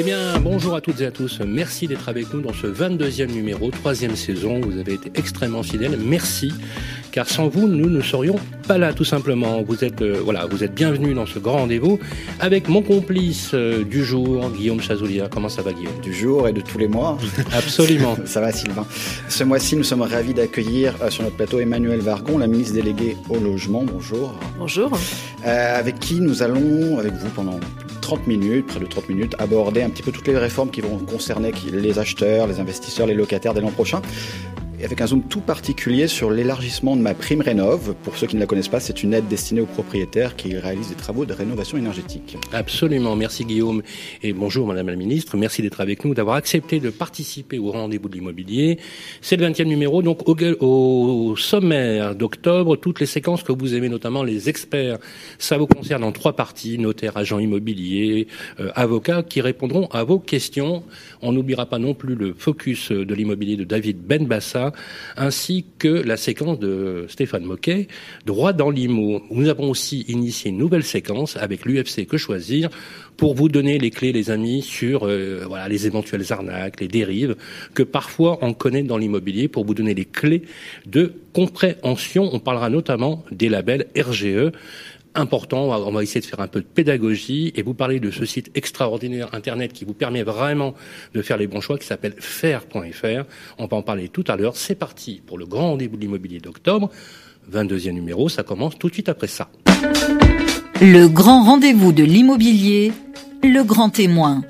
Eh bien, bonjour à toutes et à tous. Merci d'être avec nous dans ce 22e numéro, troisième saison. Vous avez été extrêmement fidèles. Merci. Car sans vous, nous ne serions pas là, tout simplement. Vous êtes, euh, voilà, vous êtes bienvenus dans ce grand rendez-vous avec mon complice euh, du jour, Guillaume Chazoulia. Comment ça va, Guillaume? Du jour et de tous les mois. Absolument. ça va, Sylvain. Ce mois-ci, nous sommes ravis d'accueillir euh, sur notre plateau Emmanuel Vargon, la ministre déléguée au logement. Bonjour. Bonjour. avec qui nous allons, avec vous pendant 30 minutes, près de 30 minutes, aborder un petit peu toutes les réformes qui vont concerner les acheteurs, les investisseurs, les locataires dès l'an prochain avec un zoom tout particulier sur l'élargissement de ma prime rénov. Pour ceux qui ne la connaissent pas, c'est une aide destinée aux propriétaires qui réalisent des travaux de rénovation énergétique. Absolument, merci Guillaume et bonjour Madame la Ministre, merci d'être avec nous, d'avoir accepté de participer au rendez-vous de l'immobilier. C'est le 20e numéro, donc au, au sommaire d'octobre, toutes les séquences que vous aimez, notamment les experts, ça vous concerne en trois parties, notaires, agents immobiliers, euh, avocats, qui répondront à vos questions. On n'oubliera pas non plus le focus de l'immobilier de David Benbassa ainsi que la séquence de Stéphane Moquet, droit dans l'IMO. Nous avons aussi initié une nouvelle séquence avec l'UFC Que Choisir pour vous donner les clés, les amis, sur euh, les éventuelles arnaques, les dérives que parfois on connaît dans l'immobilier, pour vous donner les clés de compréhension. On parlera notamment des labels RGE important. On va essayer de faire un peu de pédagogie et vous parler de ce site extraordinaire Internet qui vous permet vraiment de faire les bons choix, qui s'appelle faire.fr. On va en parler tout à l'heure. C'est parti pour le grand rendez-vous de l'immobilier d'octobre. 22e numéro, ça commence tout de suite après ça. Le grand rendez-vous de l'immobilier, le grand témoin.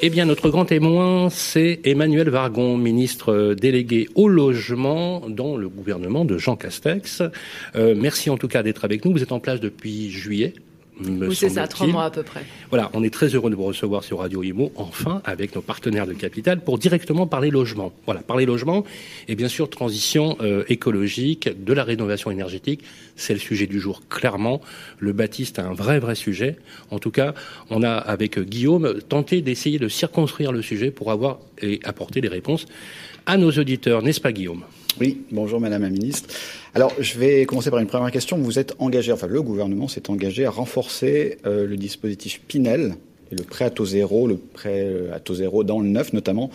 Eh bien, notre grand témoin, c'est Emmanuel Vargon, ministre délégué au logement dans le gouvernement de Jean Castex. Euh, merci en tout cas d'être avec nous. Vous êtes en place depuis juillet oui, c'est ça, trois mois à peu près. Voilà, on est très heureux de vous recevoir sur Radio Imo, enfin, avec nos partenaires de capital, pour directement parler logement. Voilà, parler logement et bien sûr transition euh, écologique, de la rénovation énergétique, c'est le sujet du jour, clairement. Le Baptiste a un vrai, vrai sujet. En tout cas, on a, avec Guillaume, tenté d'essayer de circonscrire le sujet pour avoir et apporter des réponses à nos auditeurs, n'est-ce pas Guillaume? Oui, bonjour Madame la Ministre. Alors, je vais commencer par une première question. Vous êtes engagé, enfin le gouvernement s'est engagé à renforcer euh, le dispositif Pinel, et le prêt à taux zéro, le prêt euh, à taux zéro dans le neuf notamment.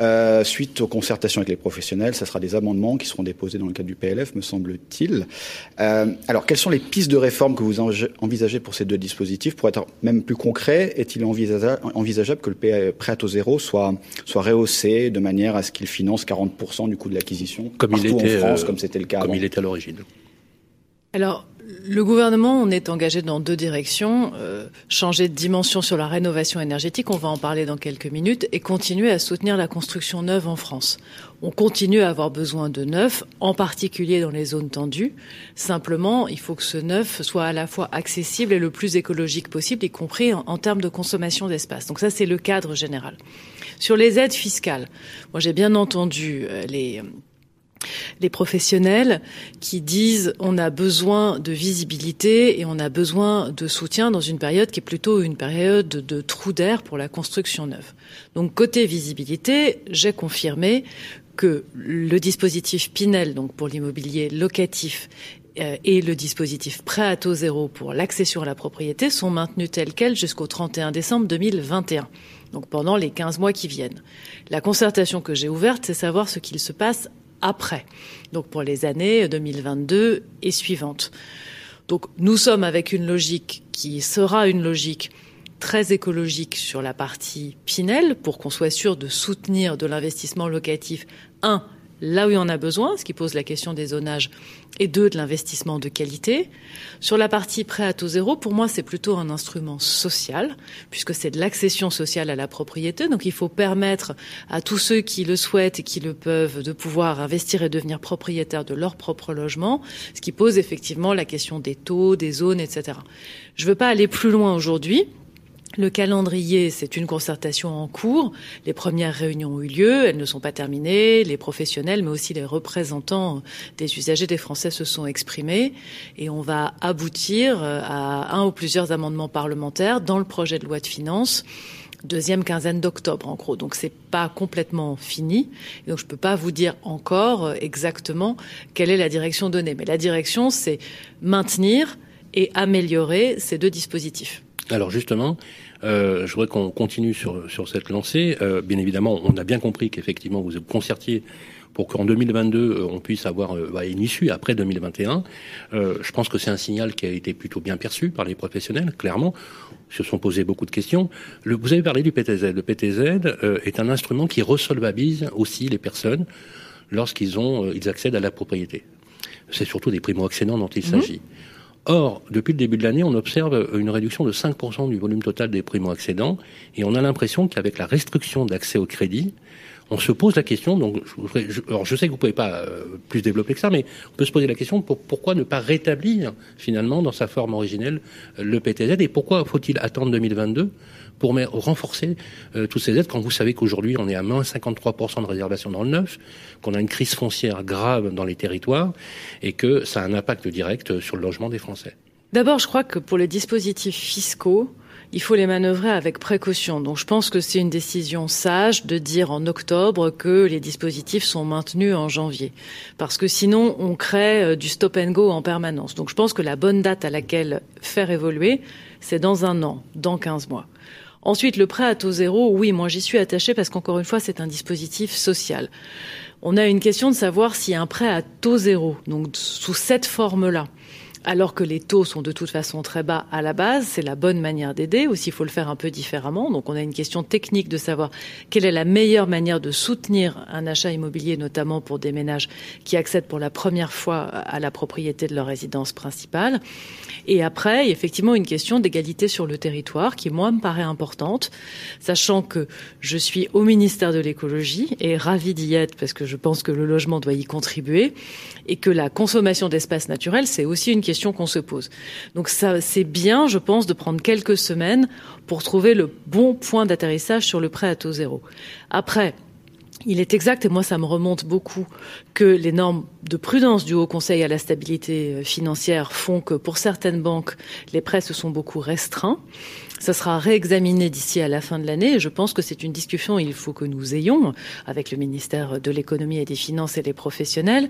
Euh, suite aux concertations avec les professionnels, ça sera des amendements qui seront déposés dans le cadre du PLF, me semble-t-il. Euh, alors, quelles sont les pistes de réforme que vous envisagez pour ces deux dispositifs? Pour être même plus concret, est-il envisageable que le prêt à taux zéro soit, soit rehaussé de manière à ce qu'il finance 40% du coût de l'acquisition comme il était, en France, comme c'était le cas Comme il était à l'origine. Alors, le gouvernement, on est engagé dans deux directions. Euh, changer de dimension sur la rénovation énergétique, on va en parler dans quelques minutes, et continuer à soutenir la construction neuve en France. On continue à avoir besoin de neuf, en particulier dans les zones tendues. Simplement, il faut que ce neuf soit à la fois accessible et le plus écologique possible, y compris en, en termes de consommation d'espace. Donc ça, c'est le cadre général. Sur les aides fiscales, moi j'ai bien entendu euh, les les professionnels qui disent on a besoin de visibilité et on a besoin de soutien dans une période qui est plutôt une période de trou d'air pour la construction neuve. Donc côté visibilité, j'ai confirmé que le dispositif Pinel, donc pour l'immobilier locatif, euh, et le dispositif prêt à taux zéro pour l'accession à la propriété sont maintenus tels quels jusqu'au 31 décembre 2021 donc pendant les 15 mois qui viennent. La concertation que j'ai ouverte, c'est savoir ce qu'il se passe après, donc pour les années 2022 et suivantes. Donc nous sommes avec une logique qui sera une logique très écologique sur la partie Pinel pour qu'on soit sûr de soutenir de l'investissement locatif, un, là où il y en a besoin, ce qui pose la question des zonages, et deux, de l'investissement de qualité. Sur la partie prêt à taux zéro, pour moi, c'est plutôt un instrument social, puisque c'est de l'accession sociale à la propriété. Donc il faut permettre à tous ceux qui le souhaitent et qui le peuvent de pouvoir investir et devenir propriétaires de leur propre logement, ce qui pose effectivement la question des taux, des zones, etc. Je ne veux pas aller plus loin aujourd'hui. Le calendrier, c'est une concertation en cours. Les premières réunions ont eu lieu, elles ne sont pas terminées. Les professionnels, mais aussi les représentants des usagers des Français se sont exprimés. Et on va aboutir à un ou plusieurs amendements parlementaires dans le projet de loi de finances deuxième quinzaine d'octobre en gros. Donc c'est pas complètement fini. donc je peux pas vous dire encore euh, exactement quelle est la direction donnée. Mais la direction, c'est maintenir et améliorer ces deux dispositifs. Alors justement, euh, je voudrais qu'on continue sur, sur cette lancée. Euh, bien évidemment, on a bien compris qu'effectivement vous concertiez pour qu'en 2022 euh, on puisse avoir bah, une issue après 2021. Euh, je pense que c'est un signal qui a été plutôt bien perçu par les professionnels. Clairement, se sont posés beaucoup de questions. Le, vous avez parlé du PTZ. Le PTZ est un instrument qui resolvabilise aussi les personnes lorsqu'ils ont ils accèdent à la propriété. C'est surtout des primo-accédants dont il mhm. s'agit. Or, depuis le début de l'année, on observe une réduction de 5% du volume total des primo-accédants et on a l'impression qu'avec la restriction d'accès au crédit, on se pose la question, donc je, sais que vous pouvez pas euh, plus développer que ça, mais on peut se poser la question pour, pourquoi ne pas rétablir finalement dans sa forme originelle le PTZ et pourquoi faut-il attendre 2022 pour renforcer euh, toutes ces aides quand vous savez qu'aujourd'hui on est à moins 53% de réservation dans le neuf, qu'on a une crise foncière grave dans les territoires et que ça a un impact direct sur le logement des Français. D'abord, je crois que pour les dispositifs fiscaux, il faut les manœuvrer avec précaution. Donc je pense que c'est une décision sage de dire en octobre que les dispositifs sont maintenus en janvier. Parce que sinon, on crée euh, du stop and go en permanence. Donc je pense que la bonne date à laquelle faire évoluer, c'est dans un an, dans 15 mois. Ensuite, le prêt à taux zéro, oui, moi j'y suis attachée parce qu'encore une fois, c'est un dispositif social. On a une question de savoir si un prêt à taux zéro, donc sous cette forme-là, alors que les taux sont de toute façon très bas à la base, c'est la bonne manière d'aider. Aussi, il faut le faire un peu différemment. Donc, on a une question technique de savoir quelle est la meilleure manière de soutenir un achat immobilier, notamment pour des ménages qui accèdent pour la première fois à la propriété de leur résidence principale. Et après, effectivement, une question d'égalité sur le territoire qui, moi, me paraît importante, sachant que je suis au ministère de l'écologie et ravie d'y être parce que je pense que le logement doit y contribuer et que la consommation d'espace naturel, c'est aussi une question qu'on se pose. Donc c'est bien, je pense, de prendre quelques semaines pour trouver le bon point d'atterrissage sur le prêt à taux zéro. Après, il est exact, et moi ça me remonte beaucoup, que les normes de prudence du Haut Conseil à la stabilité euh, financière font que pour certaines banques, les prêts se sont beaucoup restreints. Ça sera réexaminé d'ici à la fin de l'année. Je pense que c'est une discussion il faut que nous ayons avec le ministère de l'économie et des finances et les professionnels.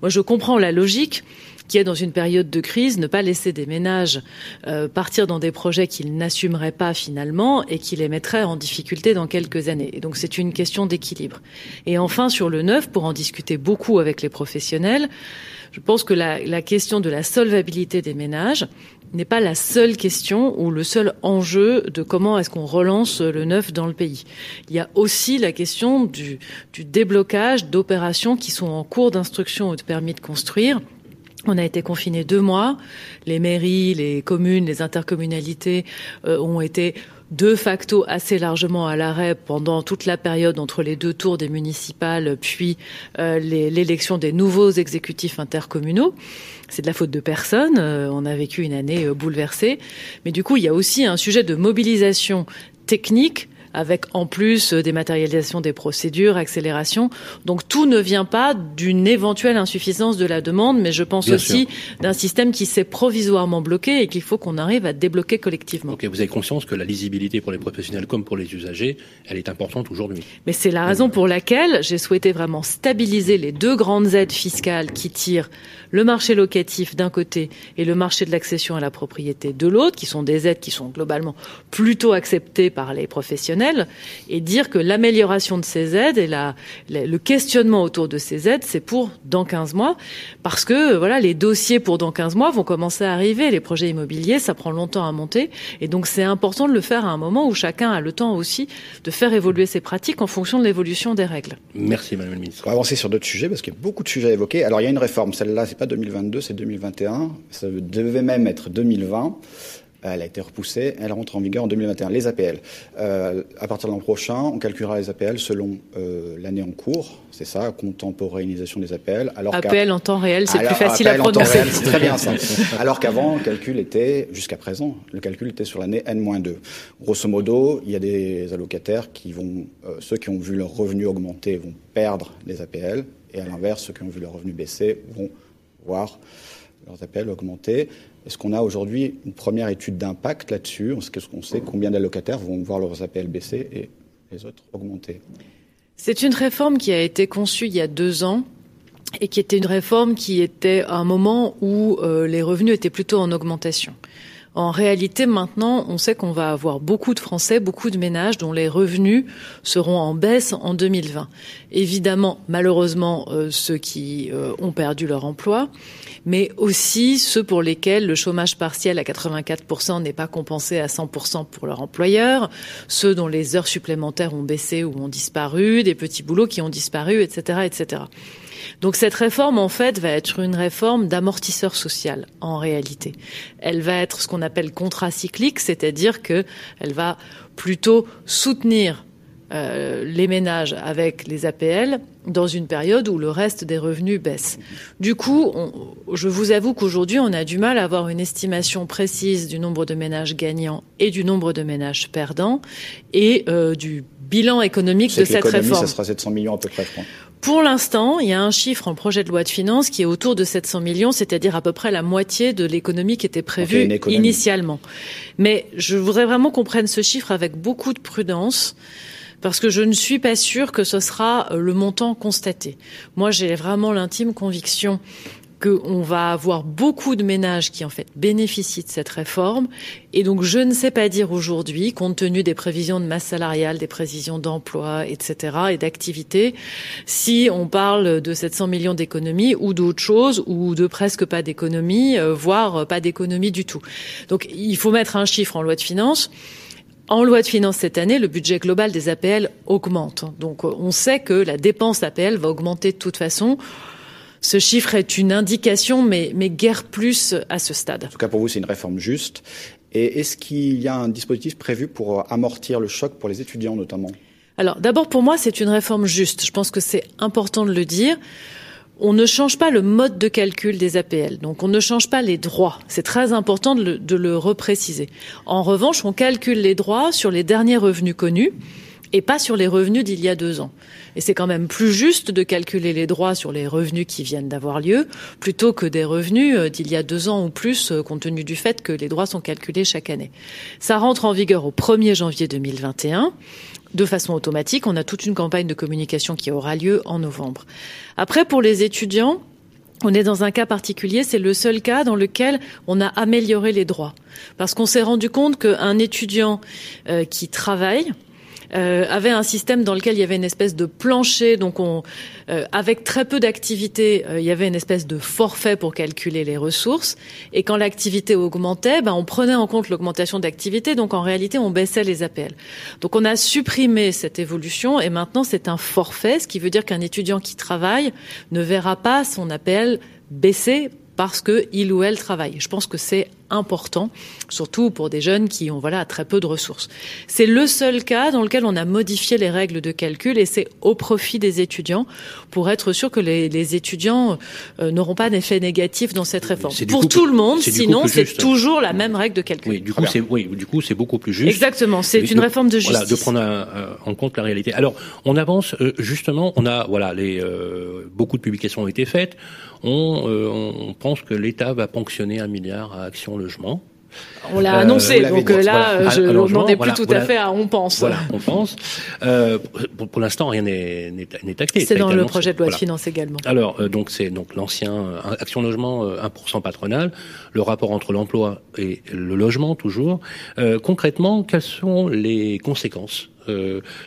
Moi, je comprends la logique qui est dans une période de crise, ne pas laisser des ménages euh, partir dans des projets qu'ils n'assumeraient pas finalement et qui les mettraient en difficulté dans quelques années. Et donc c'est une question d'équilibre. Et enfin sur le neuf, pour en discuter beaucoup avec les professionnels, je pense que la, la question de la solvabilité des ménages n'est pas la seule question ou le seul enjeu de comment est-ce qu'on relance le neuf dans le pays. Il y a aussi la question du, du déblocage d'opérations qui sont en cours d'instruction ou de permis de construire on a été confinés deux mois. Les mairies, les communes, les intercommunalités euh, ont été de facto assez largement à l'arrêt pendant toute la période entre les deux tours des municipales, puis euh, l'élection des nouveaux exécutifs intercommunaux. C'est de la faute de personne. Euh, on a vécu une année bouleversée. Mais du coup, il y a aussi un sujet de mobilisation technique avec en plus euh, des matérialisations des procédures, accélération. Donc tout ne vient pas d'une éventuelle insuffisance de la demande, mais je pense aussi d'un système qui s'est provisoirement bloqué et qu'il faut qu'on arrive à débloquer collectivement. Ok, vous avez conscience que la lisibilité pour les professionnels comme pour les usagers, elle est importante aujourd'hui. Mais c'est la raison pour laquelle j'ai souhaité vraiment stabiliser les deux grandes aides fiscales qui tirent le marché locatif d'un côté et le marché de l'accession à la propriété de l'autre, qui sont des aides qui sont globalement plutôt acceptées par les professionnels, et dire que l'amélioration de ces aides et le questionnement autour de ces aides, c'est pour dans 15 mois, parce que voilà, les dossiers pour dans 15 mois vont commencer à arriver. Les projets immobiliers, ça prend longtemps à monter, et donc c'est important de le faire à un moment où chacun a le temps aussi de faire évoluer ses pratiques en fonction de l'évolution des règles. Merci, Madame la Ministre. On va avancer sur d'autres sujets parce qu'il y a beaucoup de sujets à évoquer. Alors il y a une réforme, celle-là, c'est pas 2022, c'est 2021. Ça devait même être 2020. Elle a été repoussée, elle rentre en vigueur en 2021. Les APL. Euh, à partir de l'an prochain, on calculera les APL selon euh, l'année en cours, c'est ça, contemporanéisation des APL. Alors APL en temps réel, c'est plus facile à prononcer. C'est très bien ça. alors qu'avant, le calcul était, jusqu'à présent, le calcul était sur l'année N-2. Grosso modo, il y a des allocataires qui vont, euh, ceux qui ont vu leur revenu augmenter vont perdre des APL, et à l'inverse, ceux qui ont vu leur revenu baisser vont voir leurs APL augmenter. Est-ce qu'on a aujourd'hui une première étude d'impact là-dessus? Est-ce qu'on sait combien d'allocataires vont voir leurs APL baisser et les autres augmenter C'est une réforme qui a été conçue il y a deux ans et qui était une réforme qui était à un moment où euh, les revenus étaient plutôt en augmentation. En réalité, maintenant, on sait qu'on va avoir beaucoup de Français, beaucoup de ménages dont les revenus seront en baisse en 2020. Évidemment, malheureusement, euh, ceux qui euh, ont perdu leur emploi, mais aussi ceux pour lesquels le chômage partiel à 84% n'est pas compensé à 100% pour leur employeur, ceux dont les heures supplémentaires ont baissé ou ont disparu, des petits boulots qui ont disparu, etc., etc. Donc cette réforme, en fait, va être une réforme d'amortisseur social, en réalité. Elle va être ce qu'on appelle contracyclique, c'est-à-dire qu'elle va plutôt soutenir euh, les ménages avec les APL dans une période où le reste des revenus baisse. Du coup, je vous avoue qu'aujourd'hui, on a du mal à avoir une estimation précise du nombre de ménages gagnants et du nombre de ménages perdants et euh, du bilan économique de cette réforme. Ça sera 700 millions à peu près, je crois. Pour l'instant, il y a un chiffre en projet de loi de finances qui est autour de 700 millions, c'est-à-dire à peu près la moitié de l'économie qui était prévue initialement. Mais je voudrais vraiment qu'on prenne ce chiffre avec beaucoup de prudence parce que je ne suis pas sûre que ce sera le montant constaté. Moi, j'ai vraiment l'intime conviction qu'on va avoir beaucoup de ménages qui en fait bénéficient de cette réforme. Et donc je ne sais pas dire aujourd'hui, compte tenu des prévisions de masse salariale, des prévisions d'emploi, etc. et d'activité, si on parle de 700 millions d'économies ou d'autre chose, ou de presque pas d'économie, euh, voire pas d'économie du tout. Donc il faut mettre un chiffre en loi de finances. En loi de finances cette année, le budget global des APL augmente. Donc on sait que la dépense APL va augmenter de toute façon. Ce chiffre est une indication, mais, mais guère plus à ce stade. En tout cas, pour vous, c'est une réforme juste. Et est-ce qu'il y a un dispositif prévu pour amortir le choc pour les étudiants notamment? Alors d'abord, pour moi, c'est une réforme juste. Je pense que c'est important de le dire. On ne change pas le mode de calcul des APL, donc on ne change pas les droits. C'est très important de le, de le repréciser. En revanche, on calcule les droits sur les derniers revenus connus et pas sur les revenus d'il y a deux ans. Et c'est quand même plus juste de calculer les droits sur les revenus qui viennent d'avoir lieu plutôt que des revenus euh, d'il y a deux ans ou plus, euh, compte tenu du fait que les droits sont calculés chaque année. Ça rentre en vigueur au 1er janvier 2021 de façon automatique. On a toute une campagne de communication qui aura lieu en novembre. Après, pour les étudiants, on est dans un cas particulier, c'est le seul cas dans lequel on a amélioré les droits. Parce qu'on s'est rendu compte qu'un étudiant euh, qui travaille, euh, avait un système dans lequel il y avait une espèce de plancher, donc on, euh, avec très peu d'activité, euh, il y avait une espèce de forfait pour calculer les ressources. Et quand l'activité augmentait, ben, on prenait en compte l'augmentation d'activité, donc en réalité on baissait les APL. Donc on a supprimé cette évolution et maintenant c'est un forfait, ce qui veut dire qu'un étudiant qui travaille ne verra pas son APL baisser parce qu'il ou elle travaille. Je pense que c'est important, surtout pour des jeunes qui ont voilà très peu de ressources. C'est le seul cas dans lequel on a modifié les règles de calcul et c'est au profit des étudiants pour être sûr que les, les étudiants euh, n'auront pas d'effet négatif dans cette réforme. Pour tout le monde, sinon c'est toujours la même règle de calcul. Oui, du coup c'est oui, du coup c'est beaucoup plus juste. Exactement, c'est une réforme de justice. Voilà, de prendre en compte la réalité. Alors on avance euh, justement, on a voilà les euh, beaucoup de publications ont été faites. On, on pense que l'État va ponctionner un milliard à Action Logement. On l'a annoncé, donc là, je n'en ai plus tout à fait à on pense. Voilà, on pense. Euh, pour, l'instant, rien n'est acté. C'est dans le projet de loi de finances également. Alors, euh, donc c'est donc l'ancien euh, Action Logement 1% patronal, le rapport entre l'emploi et le logement toujours. concrètement, quelles sont les conséquences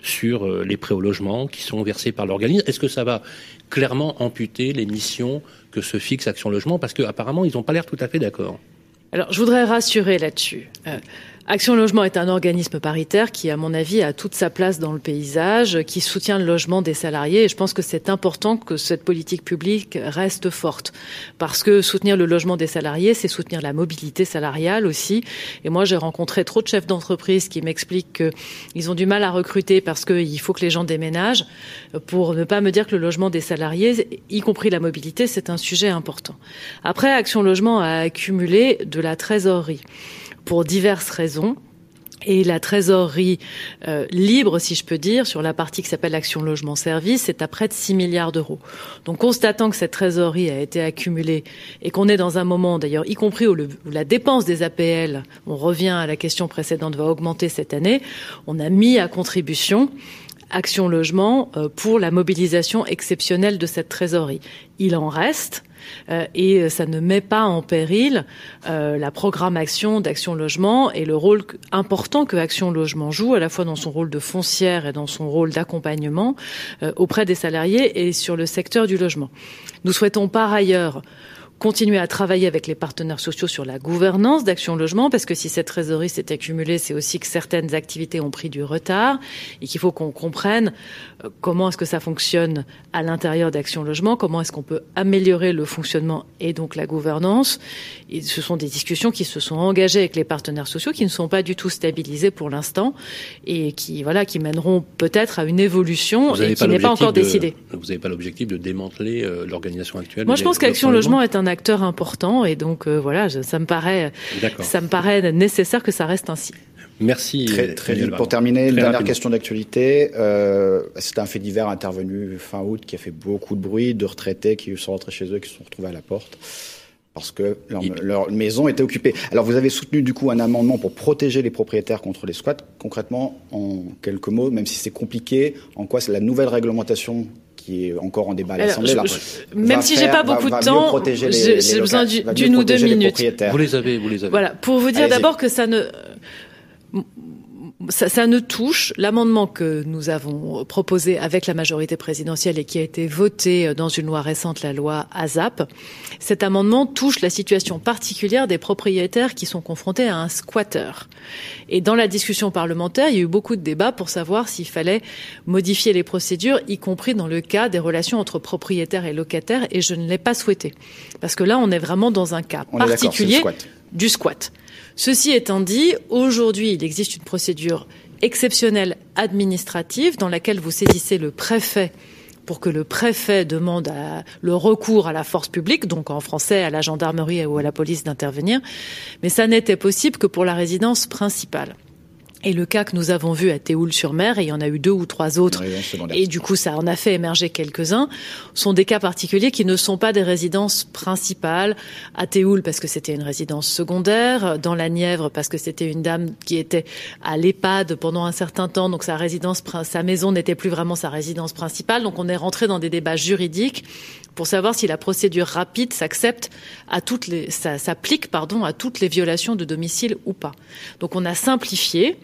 sur les prêts au logement qui sont versés par l'organisme? Est-ce que ça va clairement amputer les missions que se fixe Action Logement Parce qu'apparemment, ils n'ont pas l'air tout à fait d'accord. Alors, je voudrais rassurer là-dessus. Action Logement est un organisme paritaire qui, à mon avis, a toute sa place dans le paysage, qui soutient le logement des salariés. Et je pense que c'est important que cette politique publique reste forte. Parce que soutenir le logement des salariés, c'est soutenir la mobilité salariale aussi. Et moi, j'ai rencontré trop de chefs d'entreprise qui m'expliquent qu'ils ont du mal à recruter parce qu'il faut que les gens déménagent. Pour ne pas me dire que le logement des salariés, y compris la mobilité, c'est un sujet important. Après, Action Logement a accumulé de la trésorerie pour diverses raisons. Et la trésorerie euh, libre, si je peux dire, sur la partie qui s'appelle l'action logement service, est à près de 6 milliards d'euros. Donc constatant que cette trésorerie a été accumulée et qu'on est dans un moment, d'ailleurs, y compris où, où, la dépense des APL, on revient à la question précédente, va augmenter cette année, on a mis à contribution Action Logement euh, pour la mobilisation exceptionnelle de cette trésorerie. Il en reste euh, et ça ne met pas en péril euh, la programmation d'Action Logement et le rôle important que Action Logement joue, à la fois dans son rôle de foncière et dans son rôle d'accompagnement auprès des salariés et sur le secteur du logement. Nous souhaitons par ailleurs continuer à travailler avec les partenaires sociaux sur la gouvernance d'Action Logement, parce que si cette trésorerie s'est accumulée, c'est aussi que certaines activités ont pris du retard et qu'il faut qu'on comprenne euh, comment est-ce que ça fonctionne à l'intérieur d'Action Logement, comment est-ce qu'on peut améliorer le fonctionnement et donc la gouvernance. Et ce sont des discussions qui se sont engagées avec les partenaires sociaux, qui ne sont pas du tout stabilisées pour l'instant et qui voilà qui mèneront peut-être à une évolution et qui n'est pas encore décidée. Vous n'avez pas l'objectif de démanteler euh, l'organisation actuelle. Moi, je pense qu'Action Logement? est un acteur important et donc euh, voilà, ça me paraît ça me paraît nécessaire que ça reste ainsi. Merci. Très, très vite pour terminer, une dernière question d'actualité. Euh, c'est un fait divers intervenu fin août qui a fait beaucoup de bruit, de retraités qui sont rentrés chez eux, qui se sont retrouvés à la porte parce que leur, leur, maison était occupée. Alors vous avez soutenu du coup un amendement pour protéger les propriétaires contre les squats. Concrètement, en quelques mots, même si c'est compliqué, en quoi la nouvelle réglementation qui est encore en débat à l'Assemblée. Même si j'ai pas beaucoup de temps, j'ai besoin d'une ou deux minutes. Vous les avez, vous les avez. Voilà, pour vous dire d'abord que ça ne ça, ça, ne touche l'amendement que nous avons proposé avec la majorité présidentielle et qui a été voté dans une loi récente, la loi ASAP. Cet amendement touche la situation particulière des propriétaires qui sont confrontés à un squatter. Et dans la discussion parlementaire, il y a eu beaucoup de débats pour savoir s'il fallait modifier les procédures, y compris dans le cas des relations entre propriétaires et locataires, et je ne l'ai pas souhaité. Parce que là, on est vraiment dans un cas particulier du squat. Ceci étant dit, aujourd'hui, il existe une procédure exceptionnelle administrative dans laquelle vous saisissez le préfet pour que le préfet demande le recours à la force publique, donc en français à la gendarmerie ou à la police d'intervenir, mais ça n'était possible que pour la résidence principale. Et le cas que nous avons vu à Théoul-sur-Mer, et il y en a eu deux ou trois autres, et du coup ça en a fait émerger quelques-uns, sont des cas particuliers qui ne sont pas des résidences principales. À Théoul parce que c'était une résidence secondaire, dans la Nièvre parce que c'était une dame qui était à l'EHPAD pendant un certain temps, donc sa résidence, sa maison n'était plus vraiment sa résidence principale. Donc on est rentré dans des débats juridiques pour savoir si la procédure rapide s'accepte à toutes les, s'applique pardon à toutes les violations de domicile ou pas. Donc on a simplifié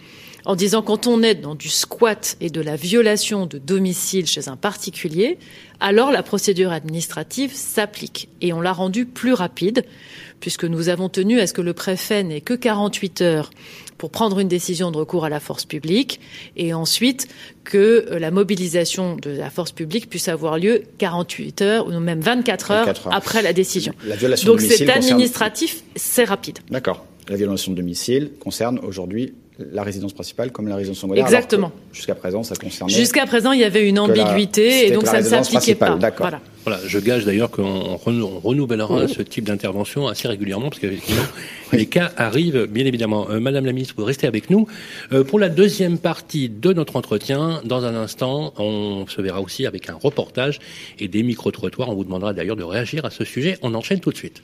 en disant quand on est dans du squat et de la violation de domicile chez un particulier, alors la procédure administrative s'applique et on l'a rendue plus rapide puisque nous avons tenu à ce que le préfet n'ait que 48 heures pour prendre une décision de recours à la force publique et ensuite que la mobilisation de la force publique puisse avoir lieu 48 heures ou même 24 heures, après la décision. Donc c'est administratif, c'est rapide. D'accord. La violation de domicile concerne aujourd'hui la résidence principale comme la résidence secondaire. Exactement. Jusqu'à présent, ça concernait. Jusqu'à présent, il y avait une ambiguïté et donc ça ne s'appliquait pas. Voilà. Voilà, je gage d'ailleurs qu'on renouvellera ce type d'intervention assez régulièrement parce qu'effectivement, les cas arrivent bien évidemment. Euh, Madame la ministre, vous restez avec nous. Euh, pour la deuxième partie de notre entretien, dans un instant, on se verra aussi avec un reportage et des micro-trottoirs. On vous demandera d'ailleurs de réagir à ce sujet. On enchaîne tout de suite.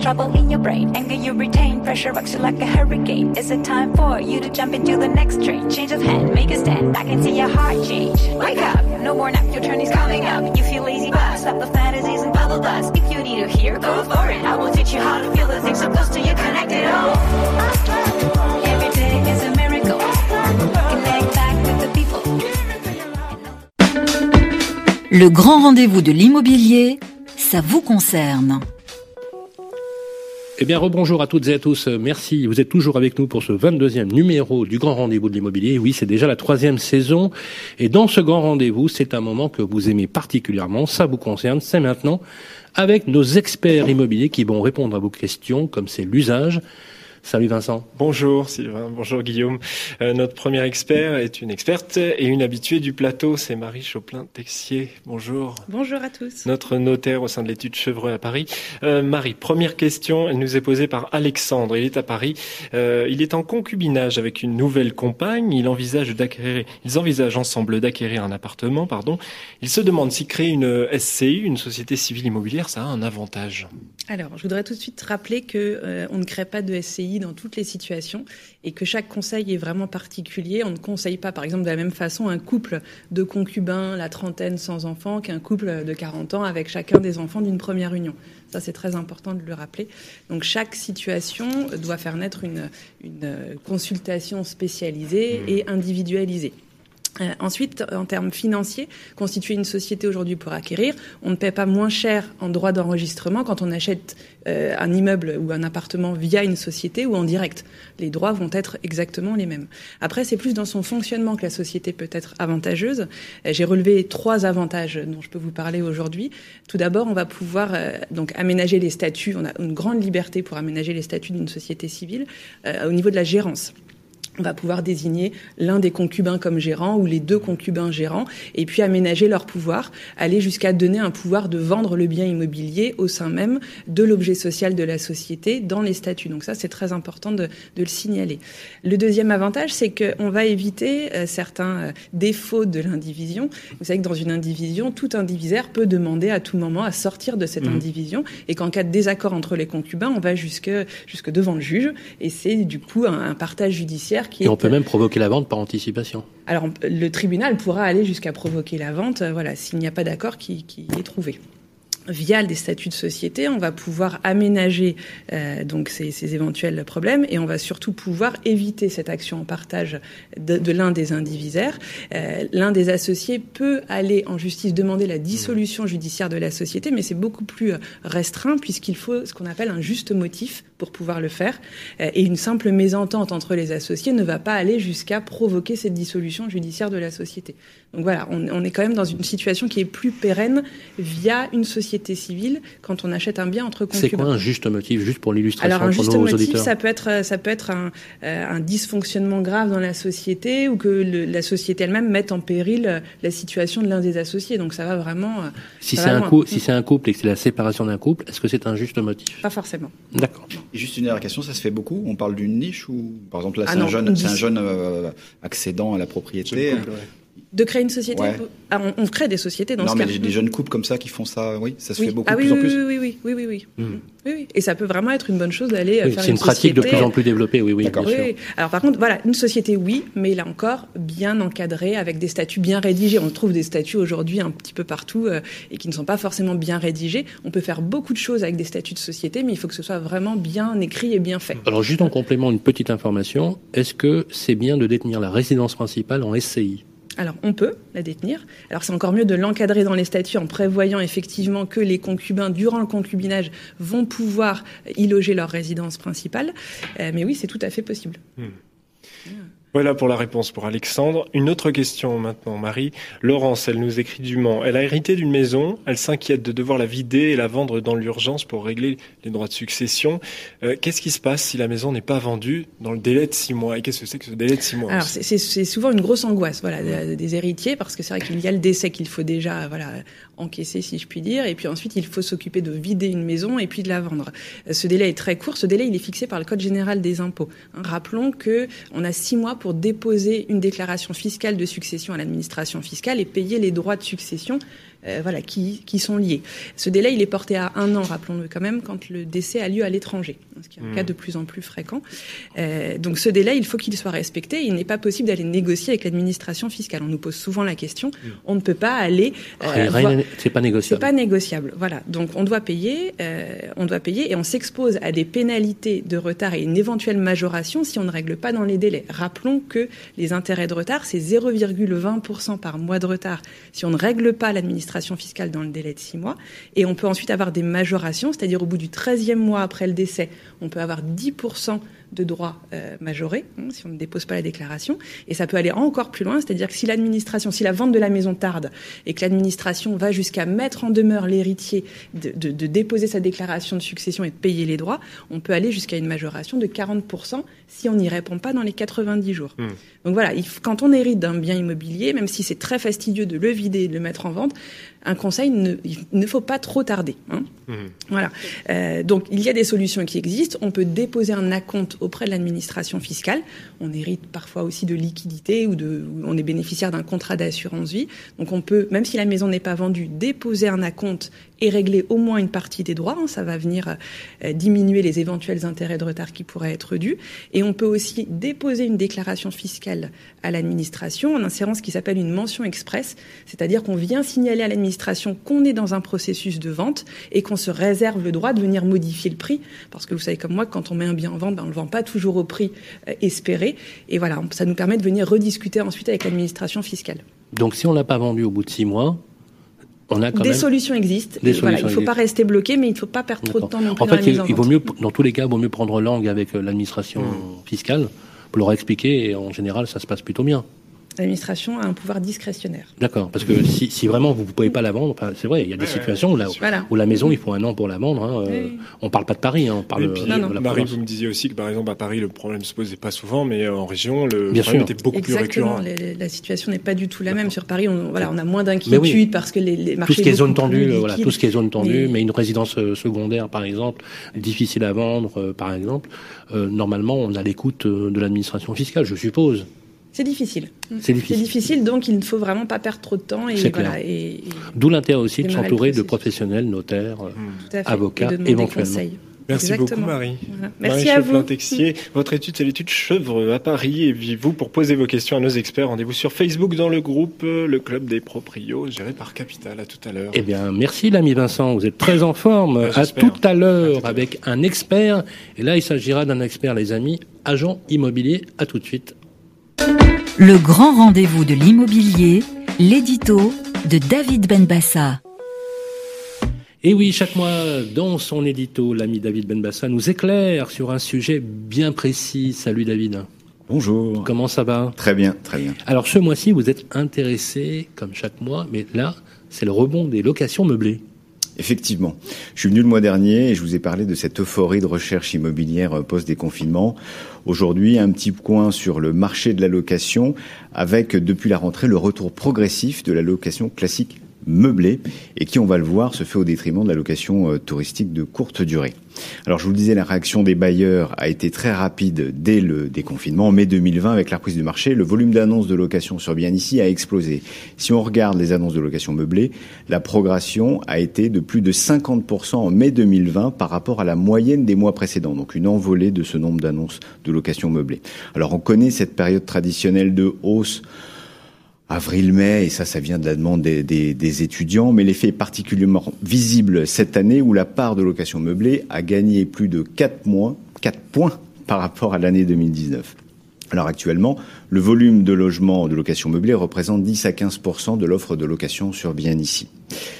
Trouble in your brain. Anger you retain, pressure rocks you like a hurricane. Is it time for you to jump into the next train? Change of hand, make a stand. I can see your heart change. Wake up, no more nap, your turn is coming up. You feel lazy, but stop the fantasies and bubble dust. If you need to hear, go for it. I will teach you how to feel the things so close to you, connected all. Every day is a miracle. Connect back with the people. Le grand rendez-vous de l'immobilier, ça vous concerne. Eh bien, rebonjour à toutes et à tous. Merci. Vous êtes toujours avec nous pour ce 22e numéro du Grand Rendez-vous de l'immobilier. Oui, c'est déjà la troisième saison. Et dans ce Grand Rendez-vous, c'est un moment que vous aimez particulièrement. Ça vous concerne. C'est maintenant avec nos experts immobiliers qui vont répondre à vos questions, comme c'est l'usage. Salut Vincent. Bonjour Sylvain, bonjour Guillaume. Euh, notre premier expert est une experte et une habituée du plateau, c'est Marie Choplin-Texier. Bonjour. Bonjour à tous. Notre notaire au sein de l'étude Chevreux à Paris. Euh, Marie, première question, elle nous est posée par Alexandre. Il est à Paris. Euh, il est en concubinage avec une nouvelle compagne. Il envisage d'acquérir, ils envisagent ensemble d'acquérir un appartement, pardon. Il se demande si créer une SCI, une société civile immobilière, ça a un avantage. Alors, je voudrais tout de suite rappeler que euh, on ne crée pas de SCI dans toutes les situations et que chaque conseil est vraiment particulier. On ne conseille pas, par exemple, de la même façon un couple de concubins, la trentaine sans enfants, qu'un couple de 40 ans avec chacun des enfants d'une première union. Ça, c'est très important de le rappeler. Donc, chaque situation doit faire naître une, une consultation spécialisée et individualisée. Euh, ensuite, en termes financiers, constituer une société aujourd'hui pour acquérir, on ne paie pas moins cher en droit d'enregistrement quand on achète euh, un immeuble ou un appartement via une société ou en direct. Les droits vont être exactement les mêmes. Après, c'est plus dans son fonctionnement que la société peut être avantageuse. Euh, J'ai relevé trois avantages dont je peux vous parler aujourd'hui. Tout d'abord, on va pouvoir donc aménager les statuts. On a une grande liberté pour aménager les statuts d'une société civile au niveau de la gérance va pouvoir désigner l'un des concubins comme gérant ou les deux concubins gérants et puis aménager leur pouvoir, aller jusqu'à donner un pouvoir de vendre le bien immobilier au sein même de l'objet social de la société dans les statuts. Donc ça, c'est très important de, de, le signaler. Le deuxième avantage, c'est qu'on va éviter euh, certains euh, défauts de l'indivision. Vous savez que dans une indivision, tout indivisaire peut demander à tout moment à sortir de cette mmh. indivision et qu'en cas de désaccord entre les concubins, on va jusque, jusque devant le juge et c'est du coup un, un partage judiciaire et on peut même provoquer la vente par anticipation. Alors, le tribunal pourra aller jusqu'à provoquer la vente, voilà, s'il n'y a pas d'accord qui, qui est trouvé via des statuts de société, on va pouvoir aménager euh, donc ces, ces, éventuels problèmes et on va surtout pouvoir éviter cette action en partage de, de l'un des indivisaires. Euh, l'un des associés peut aller en justice demander la dissolution judiciaire de la société, mais c'est beaucoup plus restreint puisqu'il faut ce qu'on appelle un juste motif pour pouvoir le faire. Euh, et une simple mésentente entre les associés ne va pas aller jusqu'à provoquer cette dissolution judiciaire de la société. Donc voilà, on, on est quand même dans une situation qui est plus pérenne via une société civile quand on achète un bien entre concubins. C'est quoi un juste motif, juste pour l'illustration Alors un juste pour nos motif, auditeurs ça peut être ça peut être un, euh, un dysfonctionnement grave dans la société ou que le, la société elle-même mette en péril la situation de l'un des associés. Donc ça va vraiment. euh, Si c'est un, coup, si c'est un couple et que c'est la séparation d'un couple, est-ce que c'est un juste motif? Pas forcément. D'accord. Juste une dernière question, ça se fait beaucoup? On parle d'une niche ou, par exemple, là, Ah c'est un jeune, c'est un jeune euh, accédant à la propriété. De créer une société Ouais. Ah, on, on crée des sociétés dans non, ce mais cas. des, des jeunes couples comme ça qui font ça, oui, ça se oui. fait beaucoup ah, de oui, plus en oui, plus. oui, oui, oui, oui, oui, oui. Hmm. Oui, oui. Et ça peut vraiment être une bonne chose d'aller euh, Oui, faire c'est une pratique de plus en plus développée, oui, oui, bien Oui, sûr. oui. Alors par contre, voilà, une société, oui, mais là encore, bien encadrée, avec des statuts bien rédigés. On trouve des statuts aujourd'hui un petit peu partout euh, et qui ne sont pas forcément bien rédigés. On peut faire beaucoup de choses avec des statuts de société, mais il faut que ce soit vraiment bien écrit et bien fait. Alors juste en complément, une petite information. Est-ce que c'est bien de détenir la résidence principale en SCI alors, on peut la détenir. Alors, c'est encore mieux de l'encadrer dans les statuts en prévoyant effectivement que les concubins, durant le concubinage, vont pouvoir y loger leur résidence principale. Euh, mais oui, c'est tout à fait possible. Hmm. Voilà pour la réponse pour Alexandre. Une autre question maintenant, Marie. Laurence, elle nous écrit du Mans. Elle a hérité d'une maison. Elle s'inquiète de devoir la vider et la vendre dans l'urgence pour régler les droits de succession. Euh, qu'est-ce qui se passe si la maison n'est pas vendue dans le délai de six mois? Et qu'est-ce que c'est que ce délai de six mois Alors, c'est souvent une grosse angoisse, voilà, des héritiers, parce que c'est vrai qu'il y a le décès qu'il faut déjà, voilà, encaisser, si je puis dire. Et puis ensuite, il faut s'occuper de vider une maison et puis de la vendre. Ce délai est très court. Ce délai, il est fixé par le Code général des impôts. Rappelons que on a six mois pour déposer une déclaration fiscale de succession à l'administration fiscale et payer les droits de succession euh, voilà, qui, qui, sont liés. Ce délai, il est porté à un an, rappelons-le quand même, quand le décès a lieu à l'étranger, ce qui est un cas mmh. de plus en plus fréquent. Euh, donc ce délai, il faut qu'il soit respecté. Il n'est pas possible d'aller négocier avec l'administration fiscale. On nous pose souvent la question. Mmh. On ne peut pas aller. Euh, c'est pas négociable. C'est pas négociable. Voilà. Donc on doit payer, euh, on doit payer, et on s'expose à des pénalités de retard et une éventuelle majoration si on ne règle pas dans les délais. Rappelons que les intérêts de retard, c'est 0,20% par mois de retard. Si on ne règle pas l'administration fiscale dans le délai de six mois. Et on peut ensuite avoir des majorations, c'est-à-dire au bout du 13e mois après le décès, on peut avoir 10% de droits euh, majorés hein, si on ne dépose pas la déclaration. Et ça peut aller encore plus loin, c'est-à-dire que si l'administration, si la vente de la maison tarde et que l'administration va jusqu'à mettre en demeure l'héritier de, de, déposer sa déclaration de succession et de payer les droits, on peut aller jusqu'à une majoration de 40% si on n'y répond pas dans les 90 jours. Mmh. Donc voilà, quand on hérite d'un bien immobilier, même si c'est très fastidieux de le vider et de le mettre en vente, un conseil, ne, il ne faut pas trop tarder. Hein. Mmh. Voilà. Euh, donc il y a des solutions qui existent. On peut déposer un acompte auprès de l'administration fiscale. On hérite parfois aussi de liquidité ou de, on est bénéficiaire d'un contrat d'assurance vie. Donc on peut, même si la maison n'est pas vendue, déposer un acompte et régler au moins une partie des droits. Hein. Ça va venir euh, diminuer les éventuels intérêts de retard qui pourraient être dus. Et on peut aussi déposer une déclaration fiscale à l'administration en insérant ce qui s'appelle une mention express, c'est-à-dire qu'on vient signaler à l'administration qu'on est dans un processus de vente et qu'on se réserve le droit de venir modifier le prix, parce que vous savez comme moi, quand on met un bien en vente, ben, on ne le vend pas toujours au prix euh, espéré. Et voilà, ça nous permet de venir rediscuter ensuite avec l'administration fiscale. Donc si on l'a pas vendu au bout de six mois, on a quand des solutions existent. il ne faut pas rester bloqué, mais il ne faut pas perdre trop de temps non plus En fait, il, vaut mieux, dans tous les cas, il vaut mieux prendre langue avec euh, l'administration mmh. fiscale pour leur expliquer, et en général, ça se passe plutôt bien l'administration a un pouvoir discrétionnaire. D'accord, parce que si, si, vraiment vous ne pouvez pas la vendre, c'est vrai, il y a des situations où la, où la, maison, il faut un an pour la vendre. Hein, euh, On ne parle pas de Paris, hein, on parle puis, de, la Marie, vous me disiez aussi que par exemple à Paris, le problème ne se posait pas souvent, mais en région, le problème était beaucoup plus récurrent. la situation n'est pas du tout la même. Sur Paris, on, voilà, on a moins d'inquiétude parce que les, les marchés. Tout ce qui est zone tendue, voilà, tout ce qui est zone tendue, mais, une résidence euh, secondaire, par exemple, difficile à vendre, euh, par exemple, normalement, on a l'écoute de l'administration fiscale, je suppose. C'est difficile. C'est difficile. donc il ne faut vraiment pas perdre trop de temps. Et voilà, et, D'où l'intérêt aussi de s'entourer de professionnels, notaires, avocats, éventuellement. Merci beaucoup Marie. Merci à vous. Texier. Votre étude, c'est l'étude Chevre à Paris. Et vous, pour poser vos questions à nos experts, rendez-vous sur Facebook dans le groupe euh, Le Club des Proprios, géré par Capital. À tout à l'heure. Eh bien, merci l'ami Vincent. Vous êtes très en forme. Bah, à, tout à l'heure avec un expert. Et là, il s'agira d'un expert, les amis, agent immobilier. À tout de suite. Le grand rendez-vous de l'immobilier, l'édito de David Benbassa. Et oui, chaque mois, dans son édito, l'ami David Benbassa nous éclaire sur un sujet bien précis. Salut David. Bonjour. Comment ça va? Très bien, très bien. Alors ce mois-ci, vous êtes intéressé, comme chaque mois, mais là, c'est le rebond des locations meublées. Effectivement. Je suis venu le mois dernier et je vous ai parlé de cette euphorie de recherche immobilière euh, post-déconfinement. Aujourd'hui, un petit point sur le marché de la location avec, depuis la rentrée, le retour progressif de la location classique meublée et qui, on va le voir, se fait au détriment de la location euh, touristique de courte durée. Alors je vous le disais, la réaction des bailleurs a été très rapide dès le déconfinement. En mai 2020, avec la reprise du marché, le volume d'annonces de location sur bien ici a explosé. Si on regarde les annonces de location meublée, la progression a été de plus de 50% en mai 2020 par rapport à la moyenne des mois précédents. Donc une envolée de ce nombre d'annonces de location meublée. Alors on connaît cette période traditionnelle de hausse avril-mai, et ça, ça vient de la demande des, étudiants, mais l'effet est particulièrement visible cette année où la part de location meublée a gagné plus de 4 mois, 4 points par rapport à l'année 2019. Alors actuellement, le volume de logements de location meublée représente 10 à 15 de l'offre de location sur bien ici.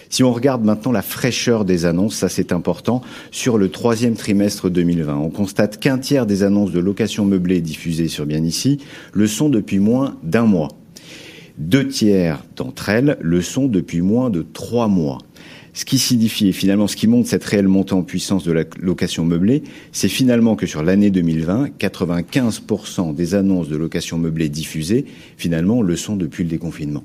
Si on regarde maintenant la fraîcheur des annonces, ça c'est important, sur le troisième trimestre 2020, on constate qu'un tiers des annonces de location meublée diffusées sur bien ici le sont depuis moins d'un mois. Deux tiers d'entre elles le sont depuis moins de trois mois. Ce qui signifie, et finalement ce qui montre cette réelle montée en puissance de la location meublée, c'est finalement que sur l'année 2020, 95% des annonces de location meublée diffusées, finalement, le sont depuis le déconfinement.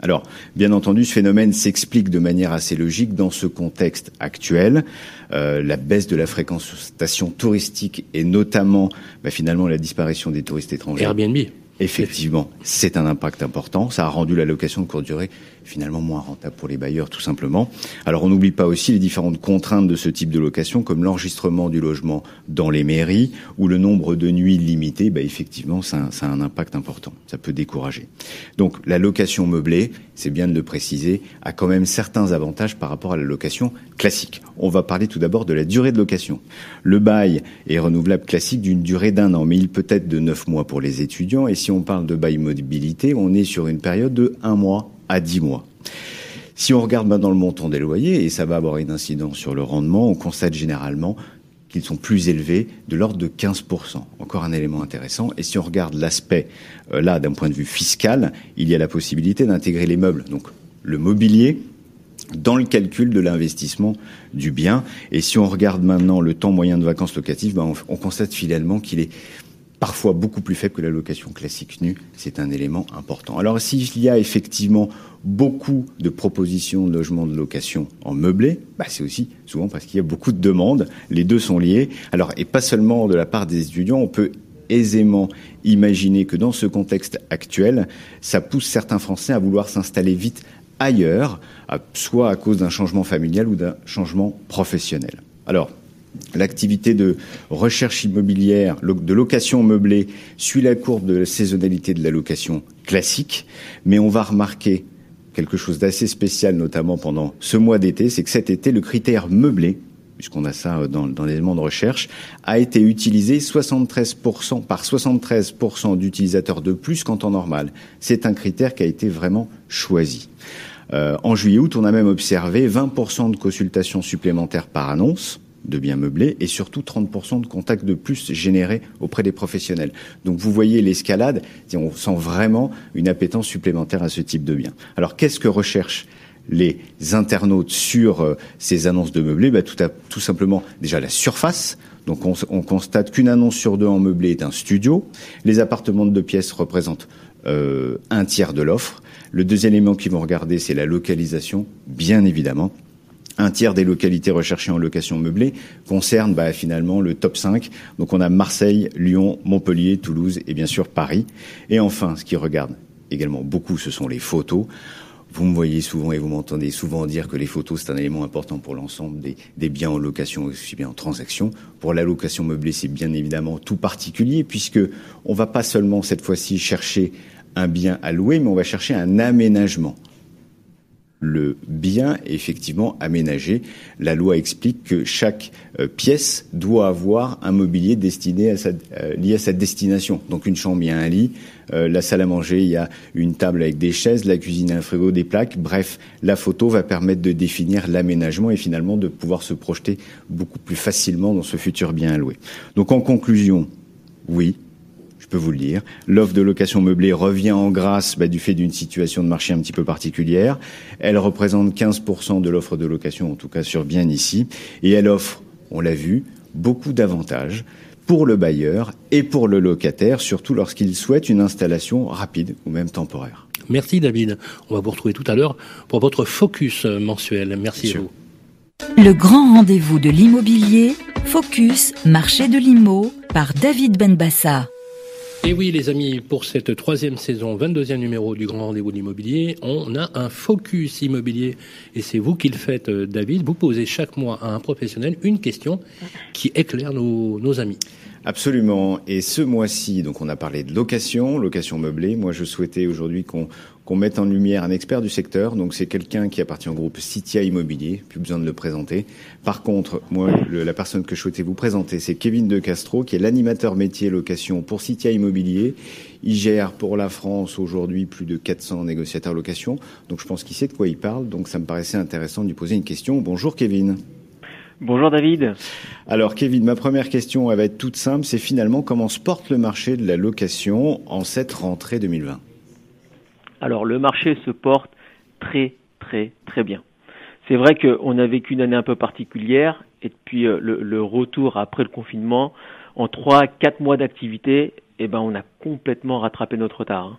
Alors, bien entendu, ce phénomène s'explique de manière assez logique dans ce contexte actuel. Euh, la baisse de la fréquentation touristique et notamment, bah, finalement, la disparition des touristes étrangers. Airbnb. Effectivement, c'est un impact important. Ça a rendu la location de courte durée finalement moins rentable pour les bailleurs, tout simplement. Alors, on n'oublie pas aussi les différentes contraintes de ce type de location, comme l'enregistrement du logement dans les mairies, ou le nombre de nuits limitées. Bah, effectivement, ça, ça a un impact important. Ça peut décourager. Donc, la location meublée, c'est bien de le préciser, a quand même certains avantages par rapport à la location classique. On va parler tout d'abord de la durée de location. Le bail est renouvelable classique d'une durée d'un an, mais il peut être de neuf mois pour les étudiants. Et si on parle de bail mobilité, on est sur une période de un mois à 10 mois. Si on regarde maintenant le montant des loyers, et ça va avoir une incidence sur le rendement, on constate généralement qu'ils sont plus élevés, de l'ordre de 15%. Encore un élément intéressant. Et si on regarde l'aspect, euh, là, d'un point de vue fiscal, il y a la possibilité d'intégrer les meubles, donc le mobilier, dans le calcul de l'investissement du bien. Et si on regarde maintenant le temps moyen de vacances locatives, ben on, on constate finalement qu'il est parfois beaucoup plus faible que la location classique nue. C'est un élément important. Alors s'il y a effectivement beaucoup de propositions de logements de location en meublé, bah c'est aussi souvent parce qu'il y a beaucoup de demandes. Les deux sont liés. Alors et pas seulement de la part des étudiants, on peut aisément imaginer que dans ce contexte actuel, ça pousse certains Français à vouloir s'installer vite ailleurs, soit à cause d'un changement familial ou d'un changement professionnel. Alors, L'activité de recherche immobilière, de location meublée, suit la courbe de la saisonnalité de la location classique, mais on va remarquer quelque chose d'assez spécial, notamment pendant ce mois d'été, c'est que cet été, le critère meublé, puisqu'on a ça dans, dans l'élément de recherche, a été utilisé 73% par 73% d'utilisateurs de plus qu'en temps normal. C'est un critère qui a été vraiment choisi. Euh, en juillet-août, on a même observé 20% de consultations supplémentaires par annonce, de biens meublés et surtout 30% de contacts de plus générés auprès des professionnels. Donc vous voyez l'escalade, on sent vraiment une appétence supplémentaire à ce type de biens. Alors qu'est-ce que recherchent les internautes sur euh, ces annonces de meublés? Bah, tout, simplement déjà la surface. Donc on, on constate qu'une annonce sur deux en meublé est un studio. Les appartements de deux pièces représentent euh, un tiers de l'offre. Le deuxième élément qu'ils vont regarder, c'est la localisation, bien évidemment. Un tiers des localités recherchées en location meublée concernent bah, finalement le top 5. Donc on a Marseille, Lyon, Montpellier, Toulouse et bien sûr Paris. Et enfin, ce qui regarde également beaucoup, ce sont les photos. Vous me voyez souvent et vous m'entendez souvent dire que les photos, c'est un élément important pour l'ensemble des, des, biens en location, aussi bien en transaction. Pour la location meublée, c'est bien évidemment tout particulier, puisque on va pas seulement cette fois-ci chercher un bien à louer, mais on va chercher un aménagement le bien effectivement aménagé. La loi explique que chaque euh, pièce doit avoir un mobilier destiné à sa, euh, lié à sa destination. Donc une chambre, il y a un lit, euh, la salle à manger, il y a une table avec des chaises, la cuisine, un frigo, des plaques. Bref, la photo va permettre de définir l'aménagement et finalement de pouvoir se projeter beaucoup plus facilement dans ce futur bien alloué. Donc en conclusion, oui, je peux vous le dire. L'offre de location meublée revient en grâce bah, du fait d'une situation de marché un petit peu particulière. Elle représente 15% de l'offre de location, en tout cas sur bien ici, et elle offre, on l'a vu, beaucoup d'avantages pour le bailleur et pour le locataire, surtout lorsqu'il souhaite une installation rapide ou même temporaire. Merci David. On va vous retrouver tout à l'heure pour votre focus mensuel. Merci à vous. Le grand rendez-vous de l'immobilier, Focus, marché de l'IMO, par David Benbassa. Et oui, les amis, pour cette troisième saison, 22e numéro du Grand Rendez-vous de l'immobilier, on a un focus immobilier. Et c'est vous qui le faites, euh, David. Vous posez chaque mois à un professionnel une question qui éclaire nos, nos amis. Absolument. Et ce mois-ci, donc on a parlé de location, location meublée. Moi, je souhaitais aujourd'hui qu'on qu'on mette en lumière un expert du secteur. Donc c'est quelqu'un qui appartient au groupe Citia Immobilier, plus besoin de le présenter. Par contre, moi, la personne que je souhaitais vous présenter, c'est Kevin De Castro, qui est l'animateur métier location pour Citia Immobilier. Il gère pour la France aujourd'hui plus de 400 négociateurs location. Donc je pense qu'il sait de quoi il parle. Donc ça me paraissait intéressant de lui poser une question. Bonjour Kevin. Bonjour David. Alors Kevin, ma première question elle va être toute simple, c'est finalement comment se porte le marché de la location en cette rentrée 2020 alors le marché se porte très très très bien. C'est vrai qu'on a vécu une année un peu particulière et depuis euh, le, retour après le confinement, en trois quatre mois d'activité, eh ben on a complètement rattrapé notre retard. Hein.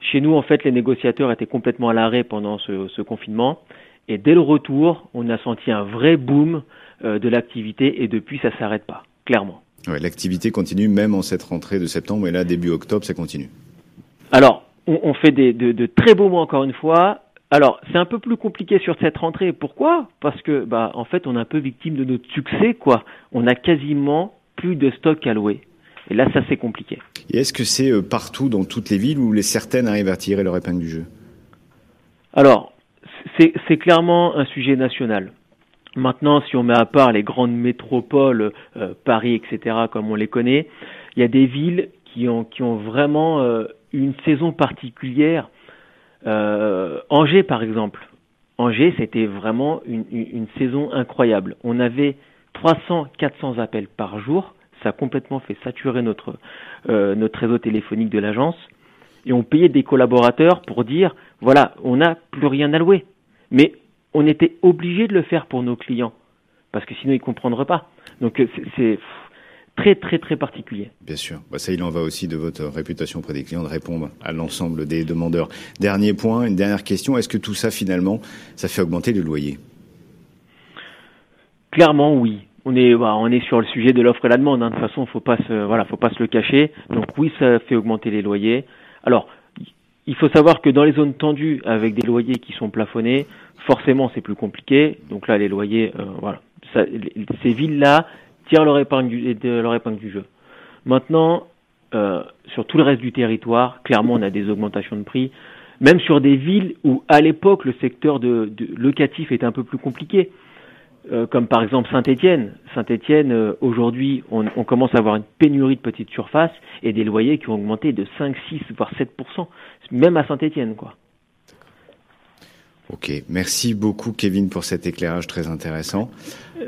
Chez nous, en fait, les négociateurs étaient complètement à l'arrêt pendant ce, confinement. Et dès le retour, on a senti un vrai boom euh, de l'activité et depuis, ça s'arrête pas, clairement. Ouais, l'activité continue même en cette rentrée de septembre et là, début octobre, ça continue. Alors, on, fait des, de, très beaux mois encore une fois. Alors, c'est un peu plus compliqué sur cette rentrée. Pourquoi? Parce que, bah, en fait, on est un peu victime de notre succès, quoi. On a quasiment plus de stock à louer. Et là, ça, c'est compliqué. Et est-ce que c'est euh, partout dans toutes les villes où les certaines arrivent à tirer leur épingle du jeu? Alors, c'est clairement un sujet national. Maintenant, si on met à part les grandes métropoles, euh, Paris, etc., comme on les connaît, il y a des villes qui ont, qui ont vraiment euh, une saison particulière. Euh, Angers, par exemple. Angers, c'était vraiment une, une, saison incroyable. On avait 300, 400 appels par jour. Ça a complètement fait saturer notre, euh, notre réseau téléphonique de l'agence. Et on payait des collaborateurs pour dire, voilà, on n'a plus rien à louer. Mais on était obligé de le faire pour nos clients. Parce que sinon, ils ne comprendraient pas. Donc, c'est très très très particulier. Bien sûr. Bah, ça, il en va aussi de votre réputation auprès des clients de répondre à l'ensemble des demandeurs. Dernier point, une dernière question. Est-ce que tout ça, finalement, ça fait augmenter les loyers? Clairement, oui. On est, bah, on est sur le sujet de l'offre et la demande. Hein. De toute façon, faut pas se, voilà, faut pas se le cacher. Donc oui, ça fait augmenter les loyers. Alors, il faut savoir que dans les zones tendues, avec des loyers qui sont plafonnés, forcément, c'est plus compliqué. Donc là, les loyers, euh, voilà, ça, ces villes-là, tirent leur épingle du, de leur épingle du jeu. Maintenant, euh, sur tout le reste du territoire, clairement, on a des augmentations de prix. Même sur des villes où, à l'époque, le secteur de, locatif était un peu plus compliqué, euh, comme par exemple Saint-Étienne. Saint-Étienne, euh, aujourd'hui, on, on, commence à avoir une pénurie de petites surfaces et des loyers qui ont augmenté de 5, 6, voire 7% même à Saint-Étienne, quoi. Ok, merci beaucoup Kevin pour cet éclairage très intéressant.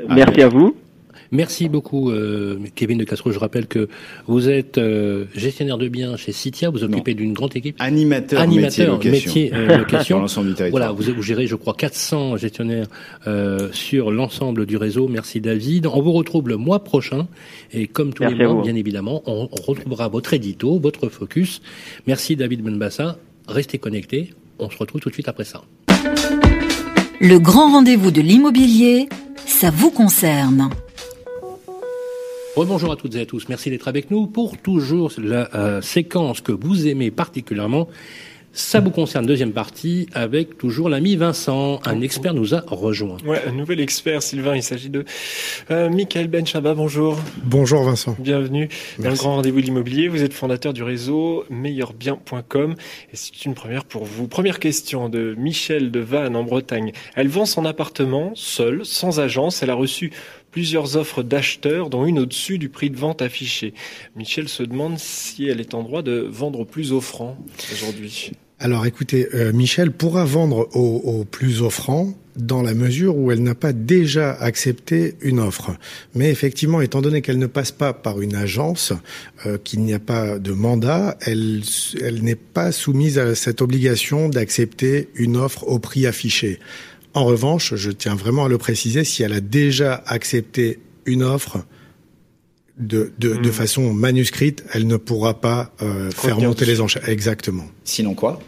merci à vous. Merci beaucoup, euh, Kevin de Castro. Je rappelle que vous êtes euh, gestionnaire de biens chez Citia. Vous occupez d'une grande équipe. Animateur, Animateur métier location. Euh, location. sur l'ensemble du territoire. Voilà, vous, gérez, je crois, 400 gestionnaires euh, sur l'ensemble du réseau. Merci, David. On vous retrouve le mois prochain. Et comme tous les mois, bien évidemment, on, retrouvera votre édito, votre focus. Merci, David Benbassa. Restez connectés. On se retrouve tout de suite après ça. Le grand rendez-vous de l'immobilier, ça vous concerne. Bonjour à toutes et à tous. Merci d'être avec nous pour toujours la euh, séquence que vous aimez particulièrement. Ça vous concerne, deuxième partie, avec toujours l'ami Vincent. Un expert nous a rejoint. Ouais, un nouvel expert, Sylvain. Il s'agit de euh, Michael Benchaba. Bonjour. Bonjour Vincent. Bienvenue dans le grand rendez-vous de l'immobilier. Vous êtes fondateur du réseau meilleurbien.com et c'est une première pour vous. Première question de Michel de Vannes en Bretagne. Elle vend son appartement seule, sans agence. Elle a reçu plusieurs offres d'acheteurs, dont une au-dessus du prix de vente affiché. Michel se demande si elle est en droit de vendre au plus offrant aujourd'hui. Alors écoutez, euh, Michel pourra vendre au, plus offrant dans la mesure où elle n'a pas déjà accepté une offre. Mais effectivement, étant donné qu'elle ne passe pas par une agence, euh, qu'il n'y a pas de mandat, elle, elle n'est pas soumise à cette obligation d'accepter une offre au prix affiché. En revanche, je tiens vraiment à le préciser, si elle a déjà accepté une offre de, de, de hmm. façon manuscrite, elle ne pourra pas euh, faire monter les enchères. Exactement. Sinon quoi?